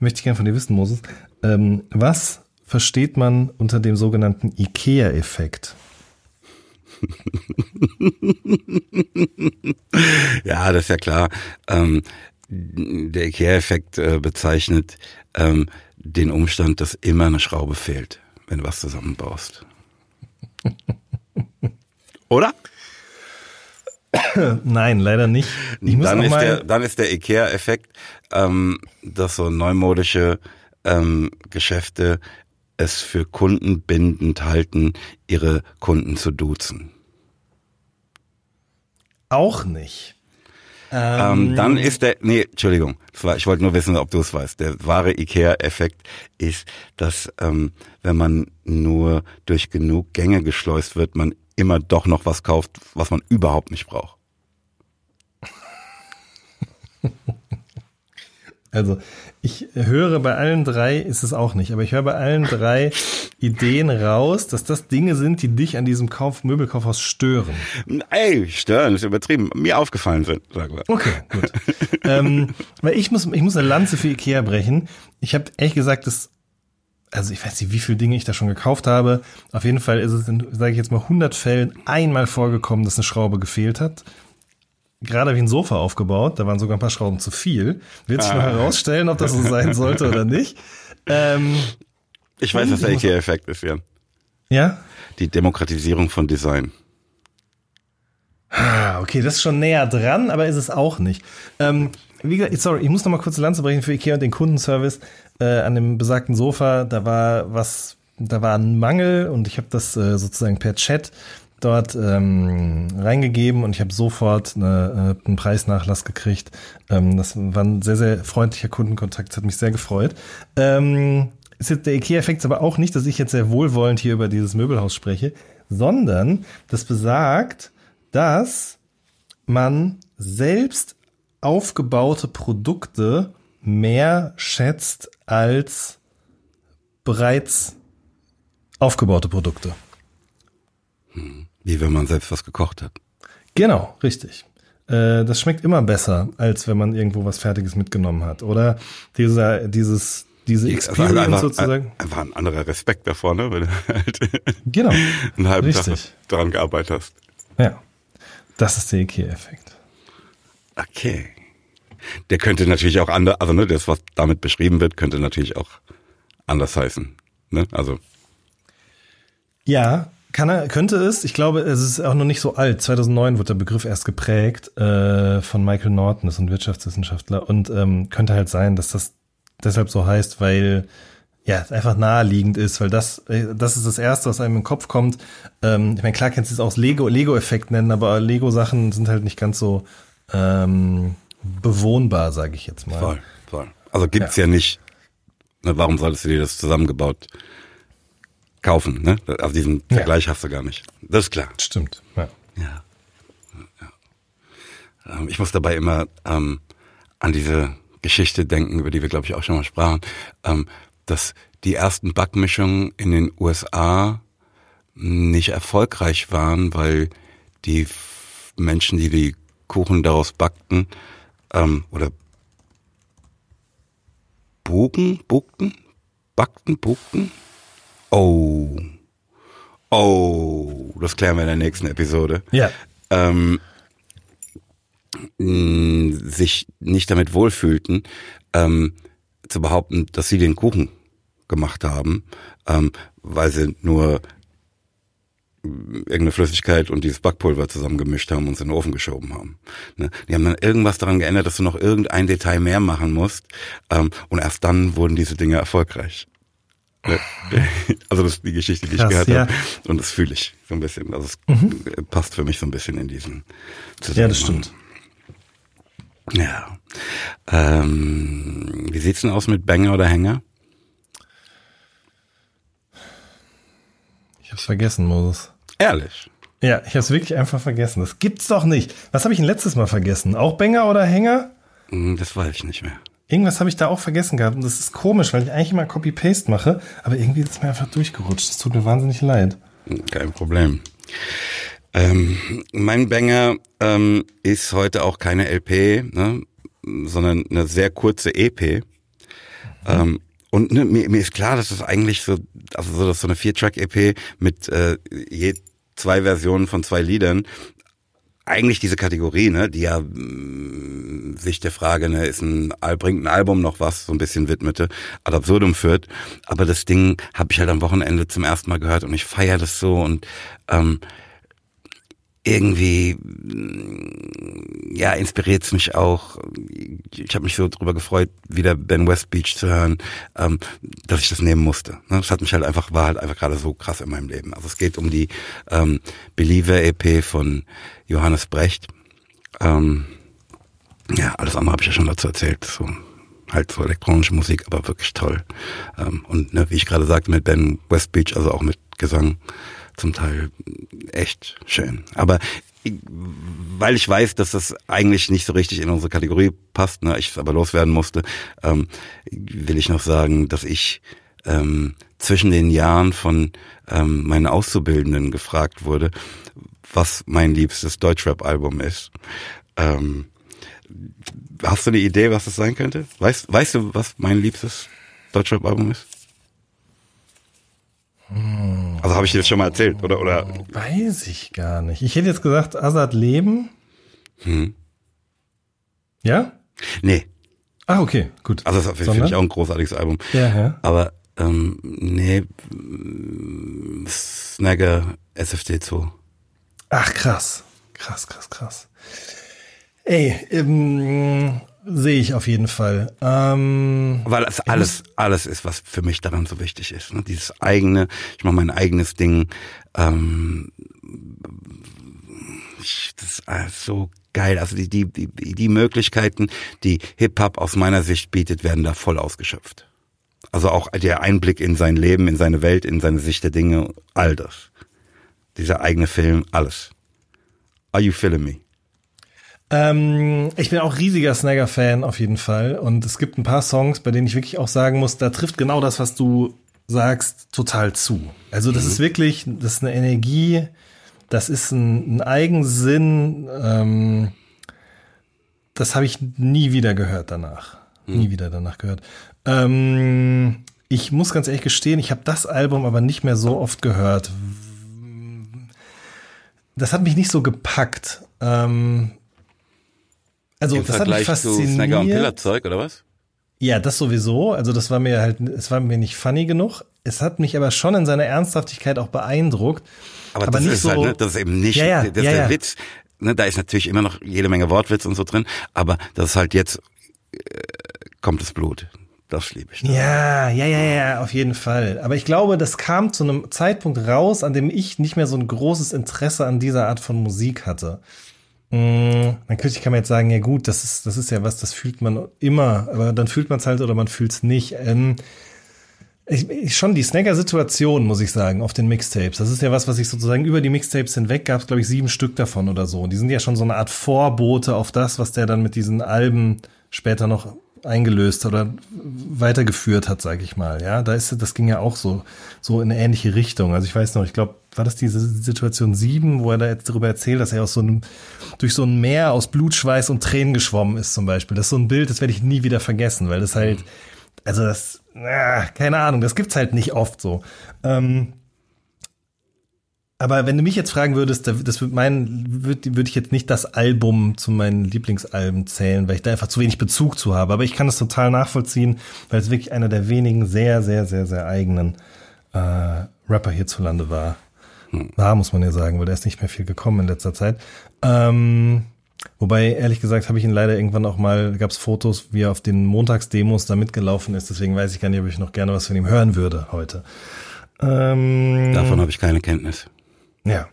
möchte ich gerne von dir wissen, Moses, ähm, was versteht man unter dem sogenannten IKEA-Effekt? ja, das ist ja klar. Ähm, der IKEA-Effekt äh, bezeichnet ähm, den Umstand, dass immer eine Schraube fehlt, wenn du was zusammenbaust. Oder? Nein, leider nicht. dann, ist der, dann ist der IKEA-Effekt, ähm, dass so neumodische ähm, Geschäfte es für Kunden bindend halten, ihre Kunden zu duzen. Auch nicht. Ähm, dann ist der, nee, Entschuldigung, ich wollte nur wissen, ob du es weißt. Der wahre Ikea-Effekt ist, dass ähm, wenn man nur durch genug Gänge geschleust wird, man immer doch noch was kauft, was man überhaupt nicht braucht. Also ich höre bei allen drei, ist es auch nicht, aber ich höre bei allen drei Ideen raus, dass das Dinge sind, die dich an diesem Kauf, Möbelkaufhaus stören. Ey, stören ist übertrieben. Mir aufgefallen sind, sagen wir. Okay, gut. ähm, weil ich muss, ich muss eine Lanze für Ikea brechen. Ich habe ehrlich gesagt, das, also ich weiß nicht, wie viele Dinge ich da schon gekauft habe. Auf jeden Fall ist es in, sage ich jetzt mal, 100 Fällen einmal vorgekommen, dass eine Schraube gefehlt hat gerade habe ich ein Sofa aufgebaut, da waren sogar ein paar Schrauben zu viel. Wird sich ah. noch herausstellen, ob das so sein sollte oder nicht. Ähm, ich weiß, was der IKEA-Effekt ist, Jan. Ja? Die Demokratisierung von Design. Ah, okay, das ist schon näher dran, aber ist es auch nicht. Ähm, wie gesagt, sorry, ich muss noch mal kurz Lanze brechen für Ikea und den Kundenservice. Äh, an dem besagten Sofa, da war was, da war ein Mangel und ich habe das äh, sozusagen per Chat dort ähm, reingegeben und ich habe sofort eine, äh, einen Preisnachlass gekriegt. Ähm, das war ein sehr, sehr freundlicher Kundenkontakt, das hat mich sehr gefreut. Ähm, ist jetzt der IKEA-Effekt aber auch nicht, dass ich jetzt sehr wohlwollend hier über dieses Möbelhaus spreche, sondern das besagt, dass man selbst aufgebaute Produkte mehr schätzt als bereits aufgebaute Produkte. Hm. Wie wenn man selbst was gekocht hat. Genau, richtig. Äh, das schmeckt immer besser, als wenn man irgendwo was Fertiges mitgenommen hat. Oder dieser, dieses, diese Die- Experience also einfach, sozusagen. Einfach ein anderer Respekt davor, ne? Wenn du halt Genau. einen halben Richtig. Tag daran gearbeitet hast. Ja. Das ist der IKEA-Effekt. Okay. Der könnte natürlich auch anders, also ne, das, was damit beschrieben wird, könnte natürlich auch anders heißen. Ne? Also, Ja, kann er, könnte es. Ich glaube, es ist auch noch nicht so alt. 2009 wurde der Begriff erst geprägt äh, von Michael Norton, das ist ein Wirtschaftswissenschaftler. Und ähm, könnte halt sein, dass das deshalb so heißt, weil ja, es einfach naheliegend ist, weil das, äh, das ist das Erste, was einem in den Kopf kommt. Ähm, ich meine, klar kannst du es auch Lego, Lego-Effekt nennen, aber Lego-Sachen sind halt nicht ganz so ähm, bewohnbar, sage ich jetzt mal. voll, voll. Also gibt's ja. nicht. Ne, warum solltest du dir das zusammengebaut kaufen? Ne? Also diesen Ja. Vergleich hast du gar nicht. Das ist klar. Stimmt. Ja. Ja. ja. Ähm, Ich muss dabei immer ähm, an diese Geschichte denken, über die wir, glaube ich, auch schon mal sprachen, ähm, dass die ersten Backmischungen in den USA nicht erfolgreich waren, weil die Menschen, die die Kuchen daraus backten, ähm, oder bogen, bugten, backten, bugten. Oh, oh, das klären wir in der nächsten Episode ja. ähm, sich nicht damit wohlfühlten, ähm, zu behaupten, dass sie den Kuchen gemacht haben, ähm, weil sie nur irgendeine Flüssigkeit und dieses Backpulver zusammengemischt haben und es in den Ofen geschoben haben. Ne? Die haben dann irgendwas daran geändert, dass du noch irgendein Detail mehr machen musst ähm, und erst dann wurden diese Dinge erfolgreich. Also das ist die Geschichte, die Krass, ich gehört ja. habe und das fühle ich so ein bisschen. Also es äh, passt für mich so ein bisschen in diesen Ja, das Zusammenhang. stimmt. Ja. Ähm, wie sieht's denn aus mit Banger oder Hänger? Ich hab's vergessen, Moses. Ehrlich. Ja, ich hab's wirklich einfach vergessen. Das gibt's doch nicht. Was habe ich denn letztes Mal vergessen? Auch Banger oder Hänger? Hm, Das weiß ich nicht mehr. Irgendwas habe ich da auch vergessen gehabt. Und das ist komisch, weil ich eigentlich immer Copy-Paste mache. Aber irgendwie ist es mir einfach durchgerutscht. Das tut mir wahnsinnig leid. Kein Problem. Ähm, mein Banger ähm, ist heute auch keine LP, ne, sondern eine sehr kurze EP. Ähm, und ne, mir, mir ist klar, dass das eigentlich so, also so, dass so eine Vier-Track-EP mit äh, je zwei Versionen von zwei Liedern eigentlich diese Kategorie, ne, die ja mh, sich der Frage, ne, ist ein bringt ein Album noch was, so ein bisschen widmete, ad absurdum führt. Aber das Ding habe ich halt am Wochenende zum ersten Mal gehört und ich feiere das so und ähm, irgendwie ja inspiriert mich auch. Ich habe mich so drüber gefreut, wieder Ben West Beach zu hören, ähm, dass ich das nehmen musste. Ne? Das hat mich halt einfach war halt einfach gerade so krass in meinem Leben. Also es geht um die ähm, Believer EP von Johannes Brecht. Ähm, ja, alles andere habe ich ja schon dazu erzählt. So halt so elektronische Musik, aber wirklich toll. Ähm, und ne, wie ich gerade sagte, mit Ben West Beach, also auch mit Gesang, zum Teil echt schön. Aber weil ich weiß, dass das eigentlich nicht so richtig in unsere Kategorie passt, ne, ich es aber loswerden musste, ähm, will ich noch sagen, dass ich ähm, zwischen den Jahren von ähm, meinen Auszubildenden gefragt wurde, was mein liebstes Deutschrap-Album ist. Ähm, hast du eine Idee, was das sein könnte? Weißt, weißt du, was mein liebstes Deutschrap-Album ist? Also habe ich dir das schon mal erzählt, oder? oder? Weiß ich gar nicht. Ich hätte jetzt gesagt, Azad Leben. Hm. Ja? Nee, Ah, okay, gut. also das finde ich auch ein großartiges Album. Ja, ja. Aber ähm, nee, Snagger SFD2. Ach, krass. Krass, krass, krass. Ey, ähm, sehe ich auf jeden Fall. Ähm, Weil es alles, alles ist, was für mich daran so wichtig ist. Ne? Dieses eigene, ich mache mein eigenes Ding. Ähm, ich, das ist so geil. Also die, die, die, die Möglichkeiten, die Hip-Hop aus meiner Sicht bietet, werden da voll ausgeschöpft. Also auch der Einblick in sein Leben, in seine Welt, in seine Sicht der Dinge, all das. Dieser eigene Film, alles. Are you feeling me? Ähm, ich bin auch riesiger Snagger-Fan auf jeden Fall. Und es gibt ein paar Songs, bei denen ich wirklich auch sagen muss, da trifft genau das, was du sagst, total zu. Also das ist wirklich, das ist eine Energie, das ist ein, ein Eigensinn, ähm, das habe ich nie wieder gehört danach. Hm. Nie wieder danach gehört. Ähm, ich muss ganz ehrlich gestehen, ich habe das Album aber nicht mehr so oft gehört. Das hat mich nicht so gepackt. Ähm, also Im das Vergleich hat mich fasziniert. zu Snagger und Pillerzeug oder was? Ja, das sowieso. Also das war mir halt, es war mir nicht funny genug. Es hat mich aber schon in seiner Ernsthaftigkeit auch beeindruckt. Aber, aber das nicht ist halt, so, halt, ne, das ist eben nicht, ja, ja, das ist ja, der Witz. Ne, da ist natürlich immer noch jede Menge Wortwitz und so drin, aber das ist halt jetzt äh, kommt das Blut. Das liebe ich. Ja, ja, ja, ja, auf jeden Fall. Aber ich glaube, das kam zu einem Zeitpunkt raus, an dem ich nicht mehr so ein großes Interesse an dieser Art von Musik hatte. Mm, natürlich kann man jetzt sagen, ja gut, das ist, das ist ja was, das fühlt man immer, aber dann fühlt man es halt oder man fühlt es nicht. Ähm, ich, ich, schon die Snagger-Situation, muss ich sagen, auf den Mixtapes. Das ist ja was, was ich sozusagen über die Mixtapes hinweg gab es, glaube ich, sieben Stück davon oder so. Die sind ja schon so eine Art Vorbote auf das, was der dann mit diesen Alben später noch eingelöst oder weitergeführt hat, sage ich mal. Ja, da ist das ging ja auch so so in eine ähnliche Richtung. Also ich weiß noch, ich glaube, war das diese Situation sieben, wo er da jetzt darüber erzählt, dass er aus so einem durch so ein Meer aus Blutschweiß und Tränen geschwommen ist zum Beispiel. Das ist so ein Bild, das werde ich nie wieder vergessen, weil das halt also das na, keine Ahnung, das gibt's halt nicht oft so. Ähm, aber wenn du mich jetzt fragen würdest, das würde mein, würde würd ich jetzt nicht das Album zu meinen Lieblingsalben zählen, weil ich da einfach zu wenig Bezug zu habe. Aber ich kann das total nachvollziehen, weil es wirklich einer der wenigen sehr, sehr, sehr, sehr eigenen äh, Rapper hierzulande war. Hm. War, muss man ja sagen, weil der ist nicht mehr viel gekommen in letzter Zeit. Ähm, wobei, ehrlich gesagt, habe ich ihn leider irgendwann auch mal, gab es Fotos, wie er auf den Montagsdemos da mitgelaufen ist. Deswegen weiß ich gar nicht, ob ich noch gerne was von ihm hören würde heute. Ähm, Davon habe ich keine Kenntnis. Ja.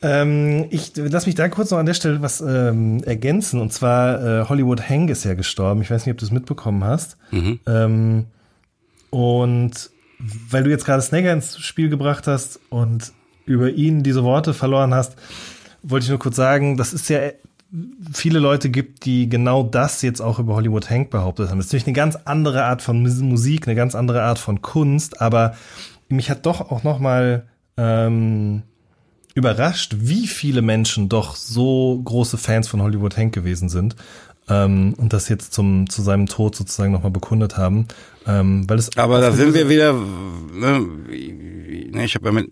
Ähm, ich lass mich da kurz noch an der Stelle was ähm, ergänzen. Und zwar äh, Hollywood Hank ist ja gestorben. Ich weiß nicht, ob du es mitbekommen hast. Mhm. Ähm, und weil du jetzt gerade Snagger ins Spiel gebracht hast und über ihn diese Worte verloren hast, wollte ich nur kurz sagen, das ist ja viele Leute gibt, die genau das jetzt auch über Hollywood Hank behauptet haben. Das ist natürlich eine ganz andere Art von Musik, eine ganz andere Art von Kunst, aber mich hat doch auch noch mal ähm, überrascht, wie viele Menschen doch so große Fans von Hollywood Hank gewesen sind ähm, und das jetzt zum zu seinem Tod sozusagen nochmal bekundet haben. Ähm, weil es Aber da sind wir wieder, ne, ne ich habe damit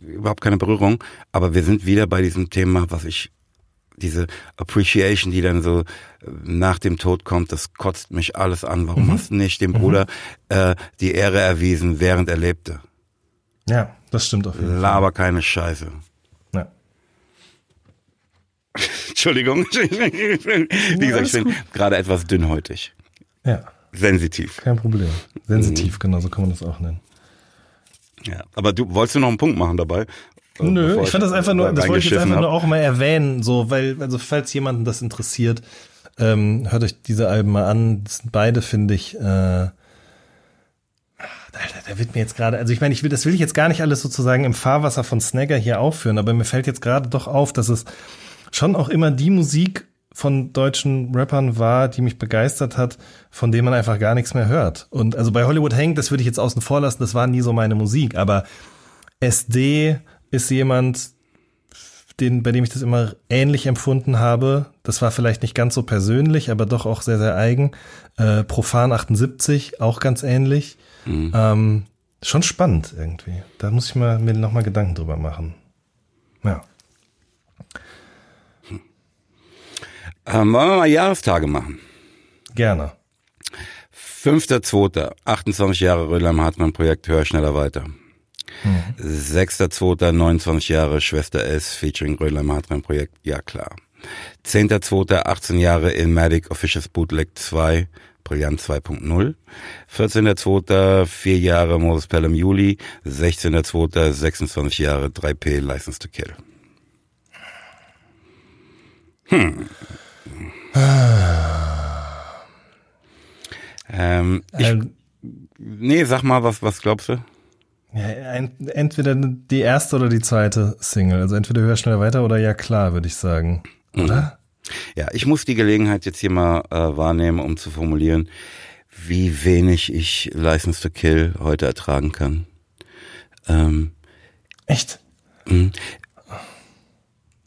überhaupt keine Berührung, aber wir sind wieder bei diesem Thema, was ich diese Appreciation, die dann so äh, nach dem Tod kommt, das kotzt mich alles an. Warum mhm. hast du nicht dem mhm. Bruder äh, die Ehre erwiesen, während er lebte? Ja, das stimmt auf jeden Fall. Laber keine Scheiße. Entschuldigung. Wie gesagt, ich bin gerade etwas dünnhäutig. Ja. Sensitiv. Kein Problem. Sensitiv, mhm. genau, so kann man das auch nennen. Ja, aber du wolltest du noch einen Punkt machen dabei? Nö, ich fand das einfach nur, das wollte ich jetzt einfach hab. nur auch mal erwähnen, so, weil, also falls jemanden das interessiert, ähm, hört euch diese Alben mal an. Das sind beide, finde ich, äh, da, da wird mir jetzt gerade, also ich meine, ich will, das will ich jetzt gar nicht alles sozusagen im Fahrwasser von Snagger hier aufführen, aber mir fällt jetzt gerade doch auf, dass es schon auch immer die Musik von deutschen Rappern war, die mich begeistert hat, von dem man einfach gar nichts mehr hört. Und also bei Hollywood Hank, das würde ich jetzt außen vor lassen, das war nie so meine Musik, aber SD ist jemand, den, bei dem ich das immer ähnlich empfunden habe. Das war vielleicht nicht ganz so persönlich, aber doch auch sehr, sehr eigen. Äh, Profan 78, auch ganz ähnlich. Mhm. Ähm, schon spannend irgendwie. Da muss ich mal, mir nochmal Gedanken drüber machen. Ja. Ähm, wollen wir mal Jahrestage machen? Gerne. 5.2., 28 Jahre Rödler Hartmann Projekt Hör schneller weiter. Mhm. 6.2., 29 Jahre Schwester S featuring Rödler Hartmann Projekt, ja klar. 10.2., 18 Jahre Ilmatic Officials Bootleg 2, Brillant 2.0. 14.2., 4 Jahre Moses Pelham Juli. 16.2., 26 Jahre 3P License to Kill. Hm. Ähm, ich, ähm, nee, sag mal, was, was glaubst du? Ja, entweder die erste oder die zweite Single. Also entweder höher, schneller weiter oder ja klar, würde ich sagen. Mhm. Oder? Ja, ich muss die Gelegenheit jetzt hier mal äh, wahrnehmen, um zu formulieren, wie wenig ich License to Kill heute ertragen kann. Ähm, Echt?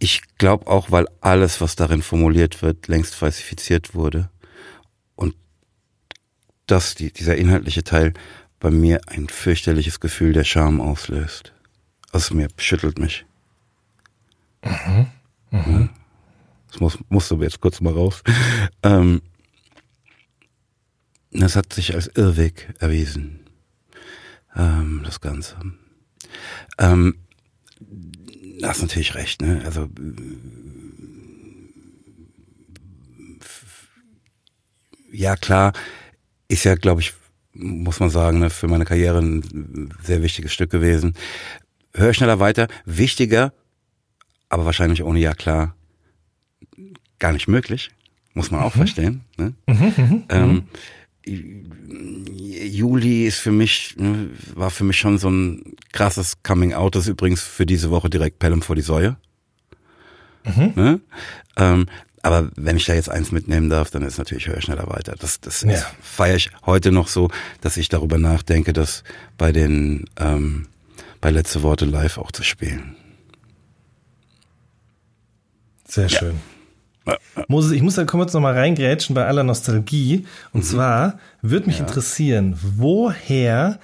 Mh. glaube auch, weil alles, was darin formuliert wird, längst falsifiziert wurde. Und dass die, dieser inhaltliche Teil bei mir ein fürchterliches Gefühl der Scham auslöst. Also mir schüttelt mich. Mhm. Mhm. Das muss, musst du jetzt kurz mal raus. Ähm, das hat sich als Irrweg erwiesen. Ähm, das Ganze. Ähm, hast natürlich recht, ne? Also ja klar, ist ja, glaube ich, muss man sagen, ne, für meine Karriere ein sehr wichtiges Stück gewesen. Hör schneller weiter, wichtiger, aber wahrscheinlich ohne ja klar gar nicht möglich, muss man auch mhm. verstehen. Ne? Mhm, mhm, ähm, Juli ist für mich, ne, war für mich schon so ein krasses Coming Out. Das ist übrigens für diese Woche direkt Pelham vor die Säue. Mhm. Ne? Ähm, aber wenn ich da jetzt eins mitnehmen darf, dann ist natürlich höher, schneller weiter. Das, das ja. feiere ich heute noch so, dass ich darüber nachdenke, das bei den ähm, bei letzte Worte live auch zu spielen. Sehr ja. schön. Moses, ich muss da kurz noch mal reingrätschen bei aller Nostalgie. Und mhm. zwar würde mich ja. interessieren, woher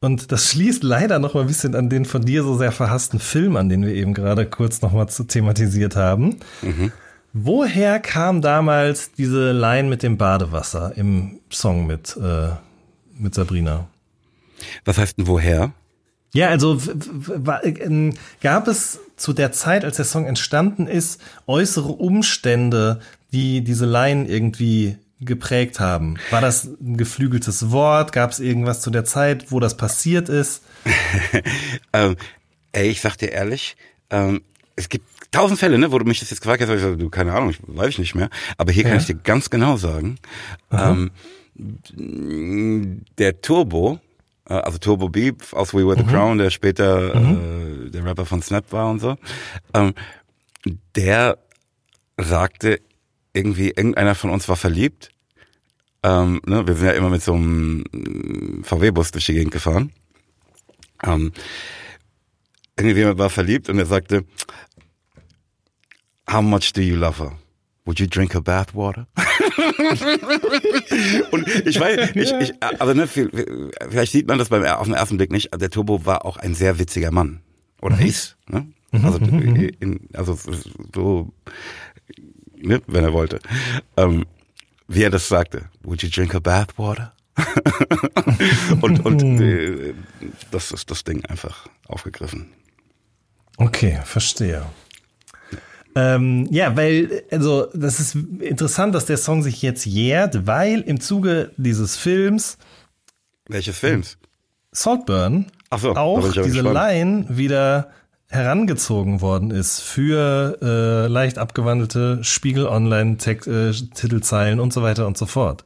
und das schließt leider noch mal ein bisschen an den von dir so sehr verhassten Film, an den wir eben gerade kurz noch mal zu thematisiert haben. Mhm. Woher kam damals diese Line mit dem Badewasser im Song mit, äh, mit Sabrina? Was heißt denn woher? Ja, also ähm, gab es zu der Zeit, als der Song entstanden ist, äußere Umstände, die diese Line irgendwie geprägt haben? War das ein geflügeltes Wort? Gab es irgendwas zu der Zeit, wo das passiert ist? ähm, ey, ich sag dir ehrlich, ähm, es gibt tausend Fälle, ne, wo du mich das jetzt gefragt hast, ich du, keine Ahnung, ich weiß ich nicht mehr. Aber hier ja. kann ich dir ganz genau sagen, ähm, der Turbo, also Turbo Beep aus We Were the mhm. Crown, der später mhm. äh, der Rapper von Snap war und so, ähm, der sagte irgendwie, irgendeiner von uns war verliebt. Ähm, ne, wir sind ja immer mit so einem VW-Bus durch die Gegend gefahren. Ähm, irgendjemand war verliebt und er sagte, How much do you love her? Would you drink her bathwater? und ich weiß, ich, ich, also ne, vielleicht sieht man das beim, auf den ersten Blick nicht. Der Turbo war auch ein sehr witziger Mann. Oder mhm. ist. Ne? Mhm, also, mhm, mhm. in, also so, ne, wenn er wollte. Ähm, wie er das sagte. Would you drink her bathwater? und und äh, das ist das Ding einfach aufgegriffen. Okay, verstehe. Ähm, ja, weil, also, das ist interessant, dass der Song sich jetzt jährt, weil im Zuge dieses Films. Welches Films? Saltburn. Ach so, auch diese gespannt. Line wieder herangezogen worden ist für äh, leicht abgewandelte Spiegel Online äh, Titelzeilen und so weiter und so fort.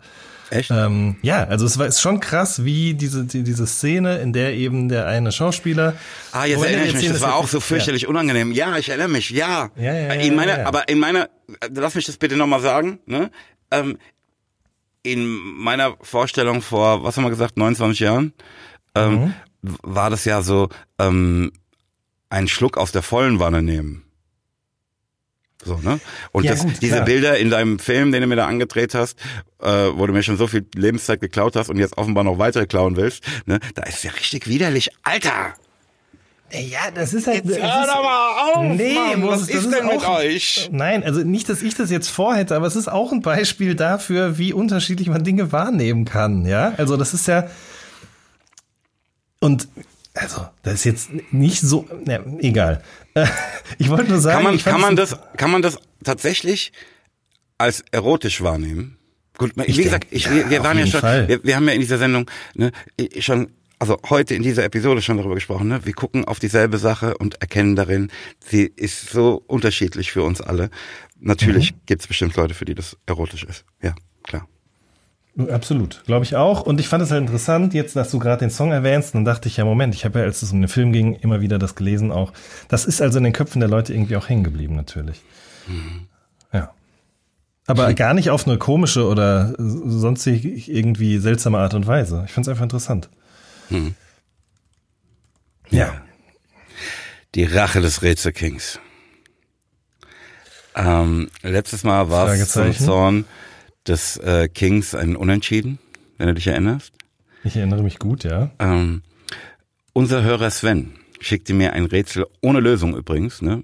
Echt? Ähm, ja, also es war ist schon krass, wie diese die, diese Szene, in der eben der eine Schauspieler. Ah, jetzt erinnere ich mich. Das war auch so fürchterlich ja. unangenehm. Ja, ich erinnere mich. Ja. ja, ja, ja in meiner, ja, aber in meiner, lass mich das bitte nochmal sagen. Ne? Ähm, in meiner Vorstellung vor, was haben wir gesagt, 29 Jahren, ähm, mhm. war das ja so ähm, ein Schluck aus der vollen Wanne nehmen. So, ne? Und ja, das, gut, diese Bilder in deinem Film, den du mir da angedreht hast, äh, wo du mir schon so viel Lebenszeit geklaut hast und jetzt offenbar noch weitere klauen willst, ne? Da ist ja richtig widerlich. Alter! Ja, das ist halt. Jetzt hör doch mal auf! Nee, Mann, was ist denn mit auch, euch? Nein, also nicht, dass ich das jetzt vorhätte, aber es ist auch ein Beispiel dafür, wie unterschiedlich man Dinge wahrnehmen kann, ja? Also das ist ja. Und also, das ist jetzt nicht so, ne, egal. Ich wollte nur sagen, kann man, kann man das, kann man das tatsächlich als erotisch wahrnehmen? Gut, wie ich gesagt, ich, wir, wir waren ja schon, wir, wir, haben ja in dieser Sendung ne, schon, also heute in dieser Episode schon darüber gesprochen. Ne? Wir gucken auf dieselbe Sache und erkennen darin, sie ist so unterschiedlich für uns alle. Natürlich mhm. gibt es bestimmt Leute, für die das erotisch ist. Ja, klar. Absolut, glaube ich auch. Und ich fand es halt interessant, jetzt, dass du gerade den Song erwähnst, dann dachte ich ja, Moment, ich habe ja, als es um den Film ging, immer wieder das gelesen auch. Das ist also in den Köpfen der Leute irgendwie auch hängen geblieben, natürlich. Mhm. Ja. Aber gar nicht auf eine komische oder sonstig irgendwie seltsame Art und Weise. Ich fand es einfach interessant. Mhm. Ja. Die Rache des Rätselkings. Ähm, letztes Mal war es. Zorn des äh, Kings ein Unentschieden, wenn du dich erinnerst. Ich erinnere mich gut, ja. Ähm, unser Hörer Sven schickte mir ein Rätsel ohne Lösung übrigens, ne?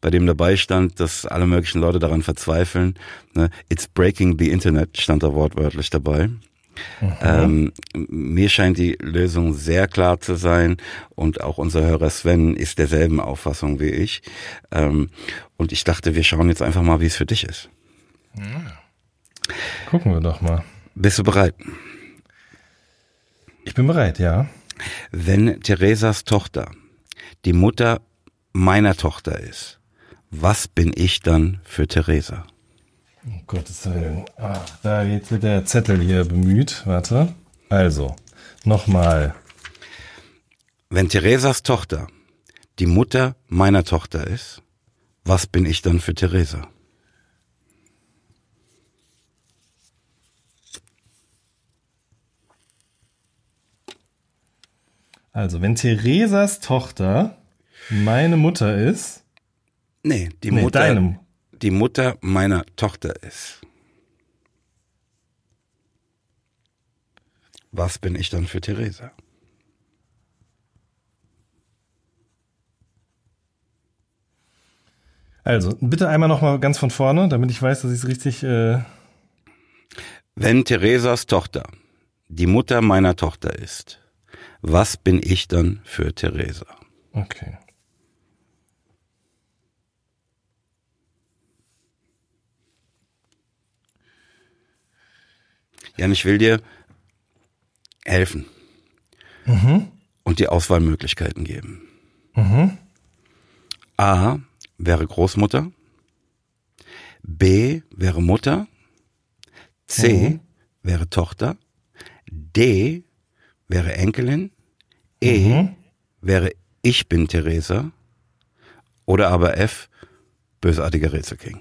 bei dem dabei stand, dass alle möglichen Leute daran verzweifeln. Ne? It's breaking the Internet stand da wortwörtlich dabei. Ähm, mir scheint die Lösung sehr klar zu sein und auch unser Hörer Sven ist derselben Auffassung wie ich. Ähm, und ich dachte, wir schauen jetzt einfach mal, wie es für dich ist. Gucken wir doch mal. Bist du bereit? Ich bin bereit, ja. Wenn Theresas Tochter die Mutter meiner Tochter ist, was bin ich dann für Theresa? Um Gottes Willen. Ach, da jetzt wird der Zettel hier bemüht. Warte. Also, nochmal. Wenn Theresas Tochter die Mutter meiner Tochter ist, was bin ich dann für Theresa? Also, wenn Theresas Tochter meine Mutter ist, Nee, die nee, Mutter, deinem. die Mutter meiner Tochter ist. Was bin ich dann für Theresa? Also, bitte einmal nochmal ganz von vorne, damit ich weiß, dass ich es richtig. Äh, Wenn Theresas Tochter die Mutter meiner Tochter ist, was bin ich dann für Theresa? okay. Jan, ich will dir helfen und dir Auswahlmöglichkeiten geben. A wäre Großmutter, B wäre Mutter, C wäre Tochter, D wäre Enkelin, E wäre Ich bin Theresa oder aber F bösartiger Rätselking.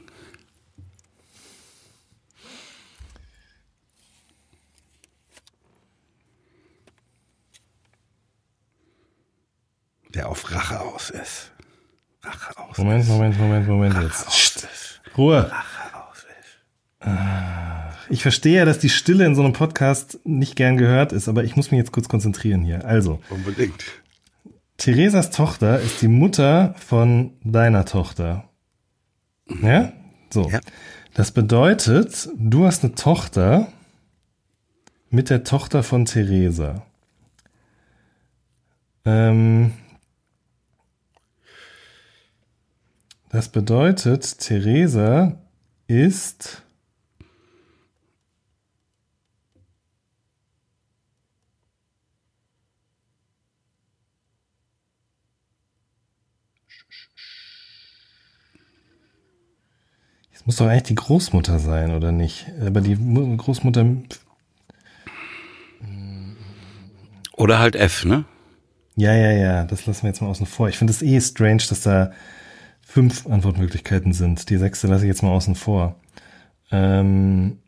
Der auf Rache aus ist. Rache aus Moment, Moment, Moment, Moment Rache jetzt. ist. Ruhe. Rache aus ist. Ich verstehe ja, dass die Stille in so einem Podcast nicht gern gehört ist, aber ich muss mich jetzt kurz konzentrieren hier. Also, Unbedingt. Theresas Tochter ist die Mutter von deiner Tochter. Ja? So. Ja. Das bedeutet, du hast eine Tochter mit der Tochter von Theresa. Ähm, das bedeutet, Theresa ist muss doch eigentlich die Großmutter sein, oder nicht? Aber die Mu- Großmutter, Oder halt F, ne? ja, ja, ja, das lassen wir jetzt mal außen vor. Ich finde es eh strange, dass da fünf Antwortmöglichkeiten sind. Die sechste lasse ich jetzt mal außen vor. Ähm,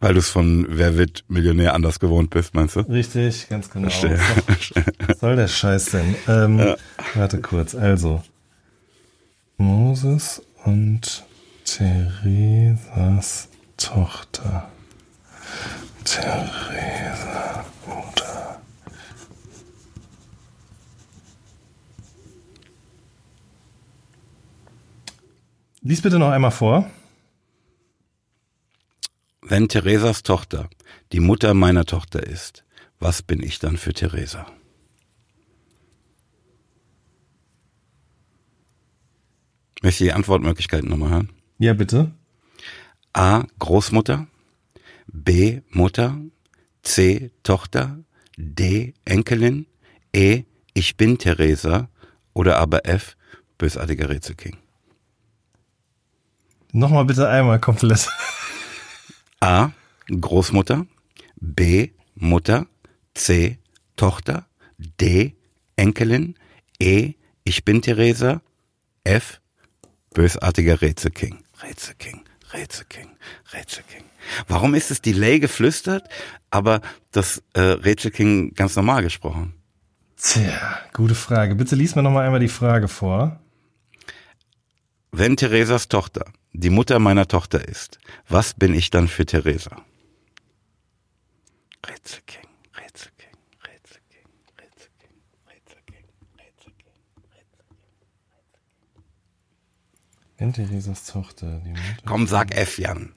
Weil du es von Wer wird Millionär anders gewohnt bist, meinst du? richtig, ganz genau. Verstehe. Was soll der Scheiß denn? Ähm, Warte kurz, also. Moses und Theresas Tochter. Theresa Mutter. Lies bitte noch einmal vor. Wenn Theresas Tochter die Mutter meiner Tochter ist, was bin ich dann für Theresa? Möchte die Antwortmöglichkeiten nochmal hören? Ja, bitte. A. Großmutter. B. Mutter. C. Tochter. D. Enkelin. E. Ich bin Theresa. Oder aber F. Bösartiger Rätselking. Nochmal bitte einmal komplett. A. Großmutter. B. Mutter. C. Tochter. D. Enkelin. E. Ich bin Theresa. F. Bösartiger Rätselking. Rätselking. Rätselking. Rätselking. Warum ist es Delay geflüstert, aber das äh, Rätselking ganz normal gesprochen? Tja, gute Frage. Bitte lies mir nochmal einmal die Frage vor. wenn Theresas Tochter die Mutter meiner Tochter ist, was bin ich dann für Theresa? Rätselking, Rätselking, Rätselking, Rätselking, Rätselking, Rätselking, Wenn Theresas Tochter. Komm, sag F, Jan.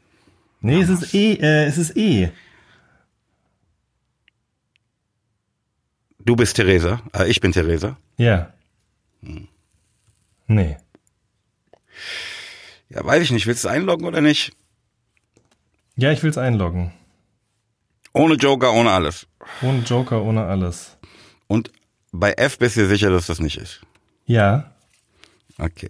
Nee, es ist E, äh, es ist E. Du bist Theresa, äh, ich bin Theresa. Ja. Nee. Ja, weiß ich nicht. Willst du einloggen oder nicht? Ja, ich will's einloggen. Ohne Joker, ohne alles. Ohne Joker, ohne alles. Und bei F bist du sicher, dass das nicht ist. Ja. Okay.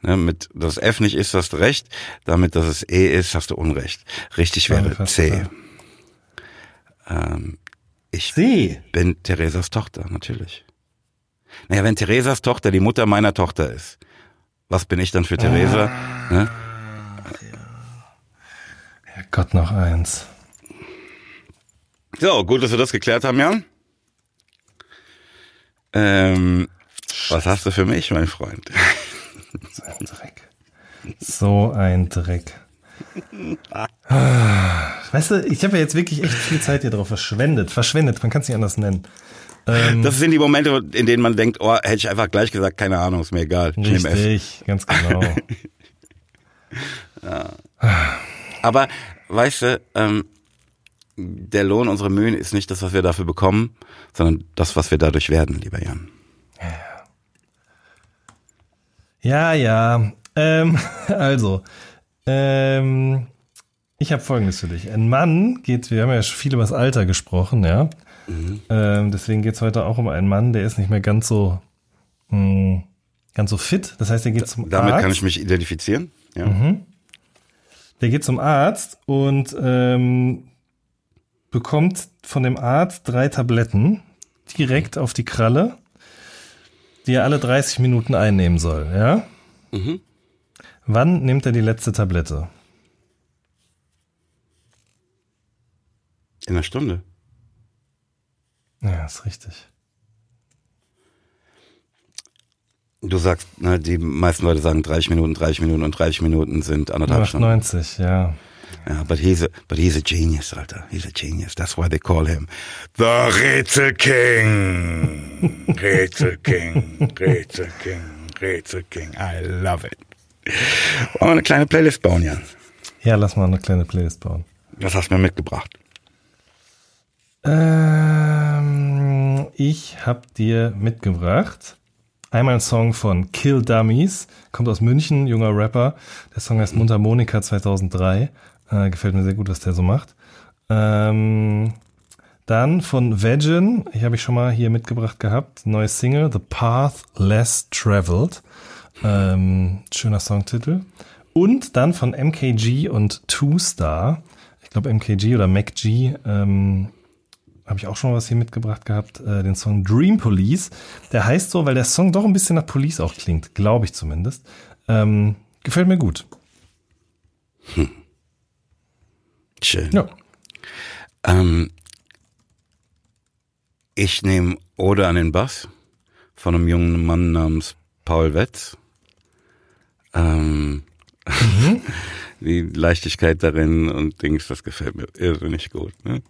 Ne, mit dass F nicht ist, hast du recht. Damit, dass es E ist, hast du Unrecht. Richtig wäre C. Ähm, ich C. bin Theresas Tochter, natürlich. Naja, wenn Theresas Tochter die Mutter meiner Tochter ist, was bin ich dann für Theresa? Ne? Gott, noch eins. So, gut, dass wir das geklärt haben, Jan. Ähm, was hast du für mich, mein Freund? So ein Dreck. So ein Dreck. Ah, Weißt du, ich habe ja jetzt wirklich echt viel Zeit hier drauf verschwendet. Verschwendet, man kann es nicht anders nennen. Ähm, Das sind die Momente, in denen man denkt, oh, hätte ich einfach gleich gesagt, keine Ahnung, ist mir egal. Richtig, ganz genau. Aber weißt du, ähm, der Lohn unserer Mühen ist nicht das, was wir dafür bekommen, sondern das, was wir dadurch werden, lieber Jan. Ja, ja. Ähm, also, ähm, ich habe Folgendes für dich. Ein Mann geht, wir haben ja schon viel über das Alter gesprochen, ja. Ähm, deswegen geht's heute auch um einen Mann, der ist nicht mehr ganz so, mh, ganz so fit. Das heißt, er geht zum Damit Arzt. kann ich mich identifizieren. Ja. Der geht zum Arzt und ähm, bekommt von dem Arzt drei Tabletten direkt auf die Kralle, die er alle 30 Minuten einnehmen soll, ja? Mhm. Wann nimmt er die letzte Tablette? In einer Stunde. Ja, ist richtig. Du sagst, ne, die meisten Leute sagen 30 Minuten, 30 Minuten und 30 Minuten sind anderthalb Stunden. 98, ja. Ja, but he's a, but he's a genius, Alter. He's a genius. That's why they call him the Rätsel King. Rätsel King, Rätsel King, Rätsel King. I love it. Wollen wir eine kleine Playlist bauen, Jan? Ja, lass mal eine kleine Playlist bauen. Was hast du mir mitgebracht? Ähm, ich hab dir mitgebracht einmal ein Song von Kill Dummies, kommt aus München, junger Rapper. Der Song heißt Mundharmonika 2003. Äh, gefällt mir sehr gut, was der so macht. Ähm, dann von Vegin, ich habe ich schon mal hier mitgebracht gehabt, neue Single, The Path Less Traveled. Ähm, schöner Songtitel. Und dann von MKG und Two Star. Ich glaube MKG oder MacG. Ähm, habe ich auch schon was hier mitgebracht gehabt, äh, den Song Dream Police. Der heißt so, weil der Song doch ein bisschen nach Police auch klingt, glaube ich zumindest. Ähm, gefällt mir gut. Schön. Ja. Ähm, ich nehme Ode an den Bass von einem jungen Mann namens Paul Wetz. Ähm, die Leichtigkeit darin und Dings, das gefällt mir irrsinnig gut. Ne?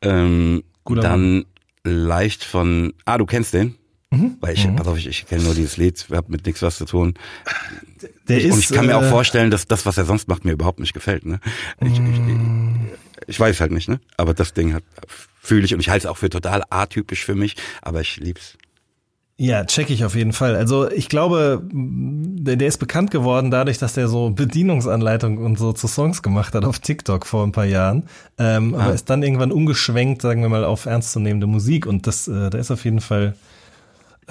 Ähm, dann leicht von, ah, du kennst den? Mhm. Weil ich, pass auf, ich, ich kenne nur dieses Lied, hab mit nichts was zu tun. Der Ich, ist, und ich kann mir auch äh, vorstellen, dass das, was er sonst macht, mir überhaupt nicht gefällt. Ne? Ich, ich, ich, ich weiß halt nicht, ne? Aber das Ding hat fühle ich und ich halte es auch für total atypisch für mich, aber ich lieb's. Ja, check ich auf jeden Fall. Also ich glaube, der, der ist bekannt geworden dadurch, dass der so Bedienungsanleitungen und so zu Songs gemacht hat auf TikTok vor ein paar Jahren. Ähm, Aber ist dann irgendwann umgeschwenkt, sagen wir mal, auf ernstzunehmende Musik. Und das, äh, da ist auf jeden Fall,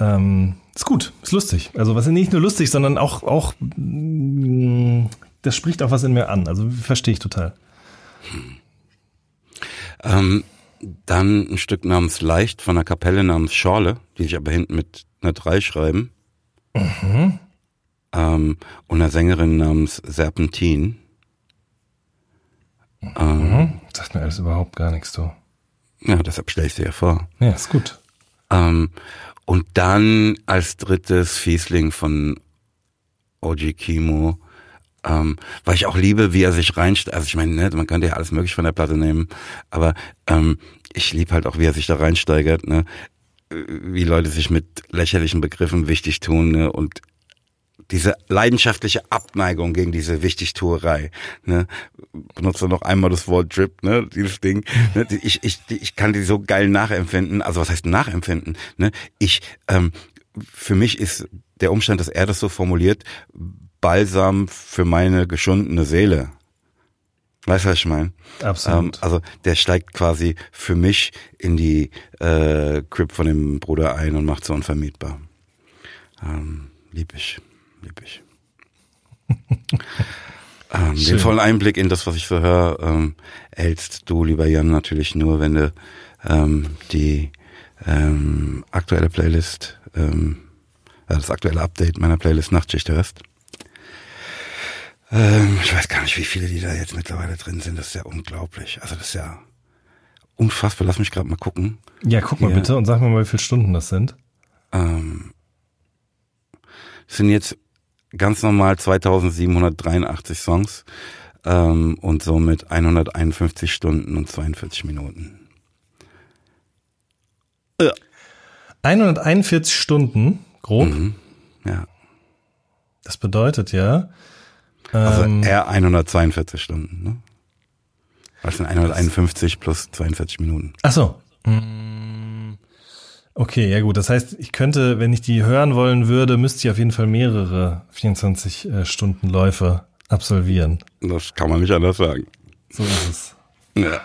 ähm, ist gut, ist lustig. Also was nicht nur lustig, sondern auch, auch, mh, das spricht auch was in mir an. Also verstehe ich total. Ähm, dann ein Stück namens Leicht von einer Kapelle namens Schorle, die sich aber hinten mit einer 3 schreiben. Ähm, und einer Sängerin namens Serpentin. Ähm, Sagt mir alles überhaupt gar nichts, du. ja, deshalb stelle ich sie ja vor. Ja, ist gut. Ähm, und dann als drittes Fiesling von OG Kimo, ähm, weil ich auch liebe, wie er sich reinsteigert. Also ich meine, ne, man könnte ja alles möglich von der Platte nehmen, aber ähm, ich liebe halt auch, wie er sich da reinsteigert, ne? wie Leute sich mit lächerlichen Begriffen wichtig tun ne? und diese leidenschaftliche Abneigung gegen diese Wichtigtuerei. Ne? Benutze noch einmal das Wort Drip, ne? dieses Ding. Ne? Ich, ich, ich kann die so geil nachempfinden. Also was heißt nachempfinden? Ne? Ich, ähm, für mich ist der Umstand, dass er das so formuliert, Balsam für meine geschundene Seele. Weißt du, was ich meine? Absolut. Ähm, also der steigt quasi für mich in die äh, Crib von dem Bruder ein und macht so unvermietbar. Ähm, lieb ich lieb ähm, den vollen Einblick in das, was ich so höre, ähm, erhältst du, lieber Jan, natürlich nur, wenn du ähm, die ähm, aktuelle Playlist, ähm, also das aktuelle Update meiner Playlist Nachtschicht hörst. Ähm, ich weiß gar nicht, wie viele die da jetzt mittlerweile drin sind. Das ist ja unglaublich. Also das ist ja unfassbar. Lass mich gerade mal gucken. Ja, guck mal Hier. bitte und sag mir mal, wie viele Stunden das sind. Ähm, sind jetzt ganz normal 2783 Songs ähm, und somit 151 Stunden und 42 Minuten. Ja. 141 Stunden, grob. Mhm, ja. Das bedeutet ja. Also ähm, eher 142 Stunden, ne? Das sind 151 plus 42 Minuten. Ach so. Mm. Okay, ja gut. Das heißt, ich könnte, wenn ich die hören wollen würde, müsste ich auf jeden Fall mehrere 24 äh, absolvieren. Das kann man nicht anders sagen. So ist es. Ja.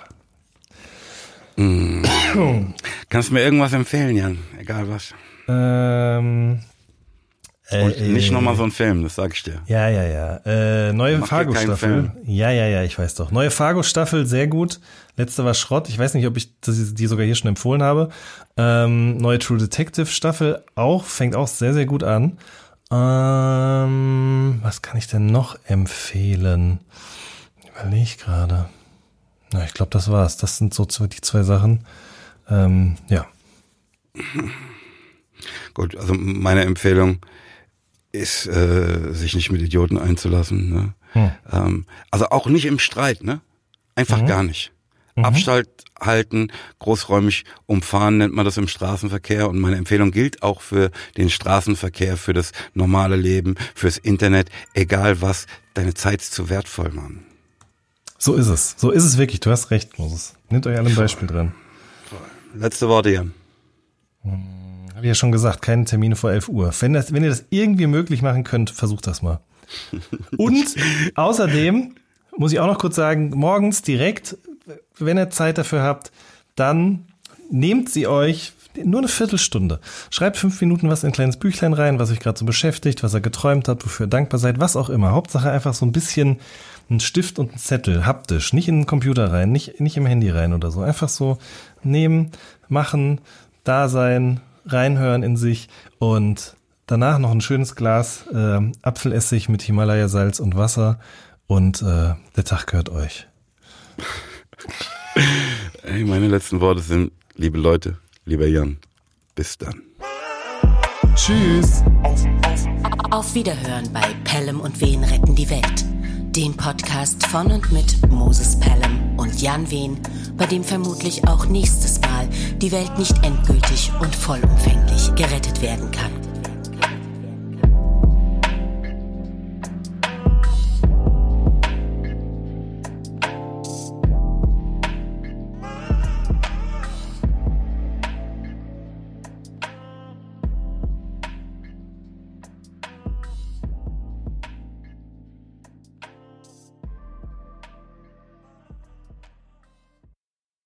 Hm. Kannst du mir irgendwas empfehlen, Jan? Egal was. Ähm, und äh, nicht nochmal so ein Film, das sag ich dir. Ja, ja, ja. Äh, neue Fargo-Staffel. Ja, ja, ja, ich weiß doch. Neue Fargo-Staffel, sehr gut. Letzte war Schrott. Ich weiß nicht, ob ich die sogar hier schon empfohlen habe. Ähm, neue True Detective-Staffel auch, fängt auch sehr, sehr gut an. Ähm, was kann ich denn noch empfehlen? Überlege ich gerade. Na, ich glaube, das war's. Das sind so die zwei Sachen. Ähm, ja. Gut, also meine Empfehlung ist, äh, sich nicht mit Idioten einzulassen. Ne? Hm. Ähm, also auch nicht im Streit, ne? Einfach mhm. gar nicht. Mhm. Abstand halten, großräumig umfahren nennt man das im Straßenverkehr und meine Empfehlung gilt auch für den Straßenverkehr, für das normale Leben, fürs Internet, egal was, deine Zeit ist zu wertvoll, Mann. So ist es. So ist es wirklich. Du hast recht, Moses. Nehmt euch alle ein Beispiel dran. Letzte Worte, Jan. Hm. Habe ich ja schon gesagt, keine Termine vor 11 Uhr. Wenn, das, wenn ihr das irgendwie möglich machen könnt, versucht das mal. Und außerdem muss ich auch noch kurz sagen, morgens direkt, wenn ihr Zeit dafür habt, dann nehmt sie euch nur eine Viertelstunde. Schreibt fünf Minuten was in ein kleines Büchlein rein, was euch gerade so beschäftigt, was ihr geträumt habt, wofür ihr dankbar seid, was auch immer. Hauptsache einfach so ein bisschen ein Stift und ein Zettel, haptisch, nicht in den Computer rein, nicht, nicht im Handy rein oder so. Einfach so nehmen, machen, da sein, reinhören in sich und danach noch ein schönes Glas äh, Apfelessig mit Himalaya-Salz und Wasser und äh, der Tag gehört euch. Ey, meine letzten Worte sind, liebe Leute, lieber Jan, bis dann. Tschüss. Auf Wiederhören bei Pelham und Wen retten die Welt dem Podcast von und mit Moses Pelham und Jan Wehn, bei dem vermutlich auch nächstes Mal die Welt nicht endgültig und vollumfänglich gerettet werden kann.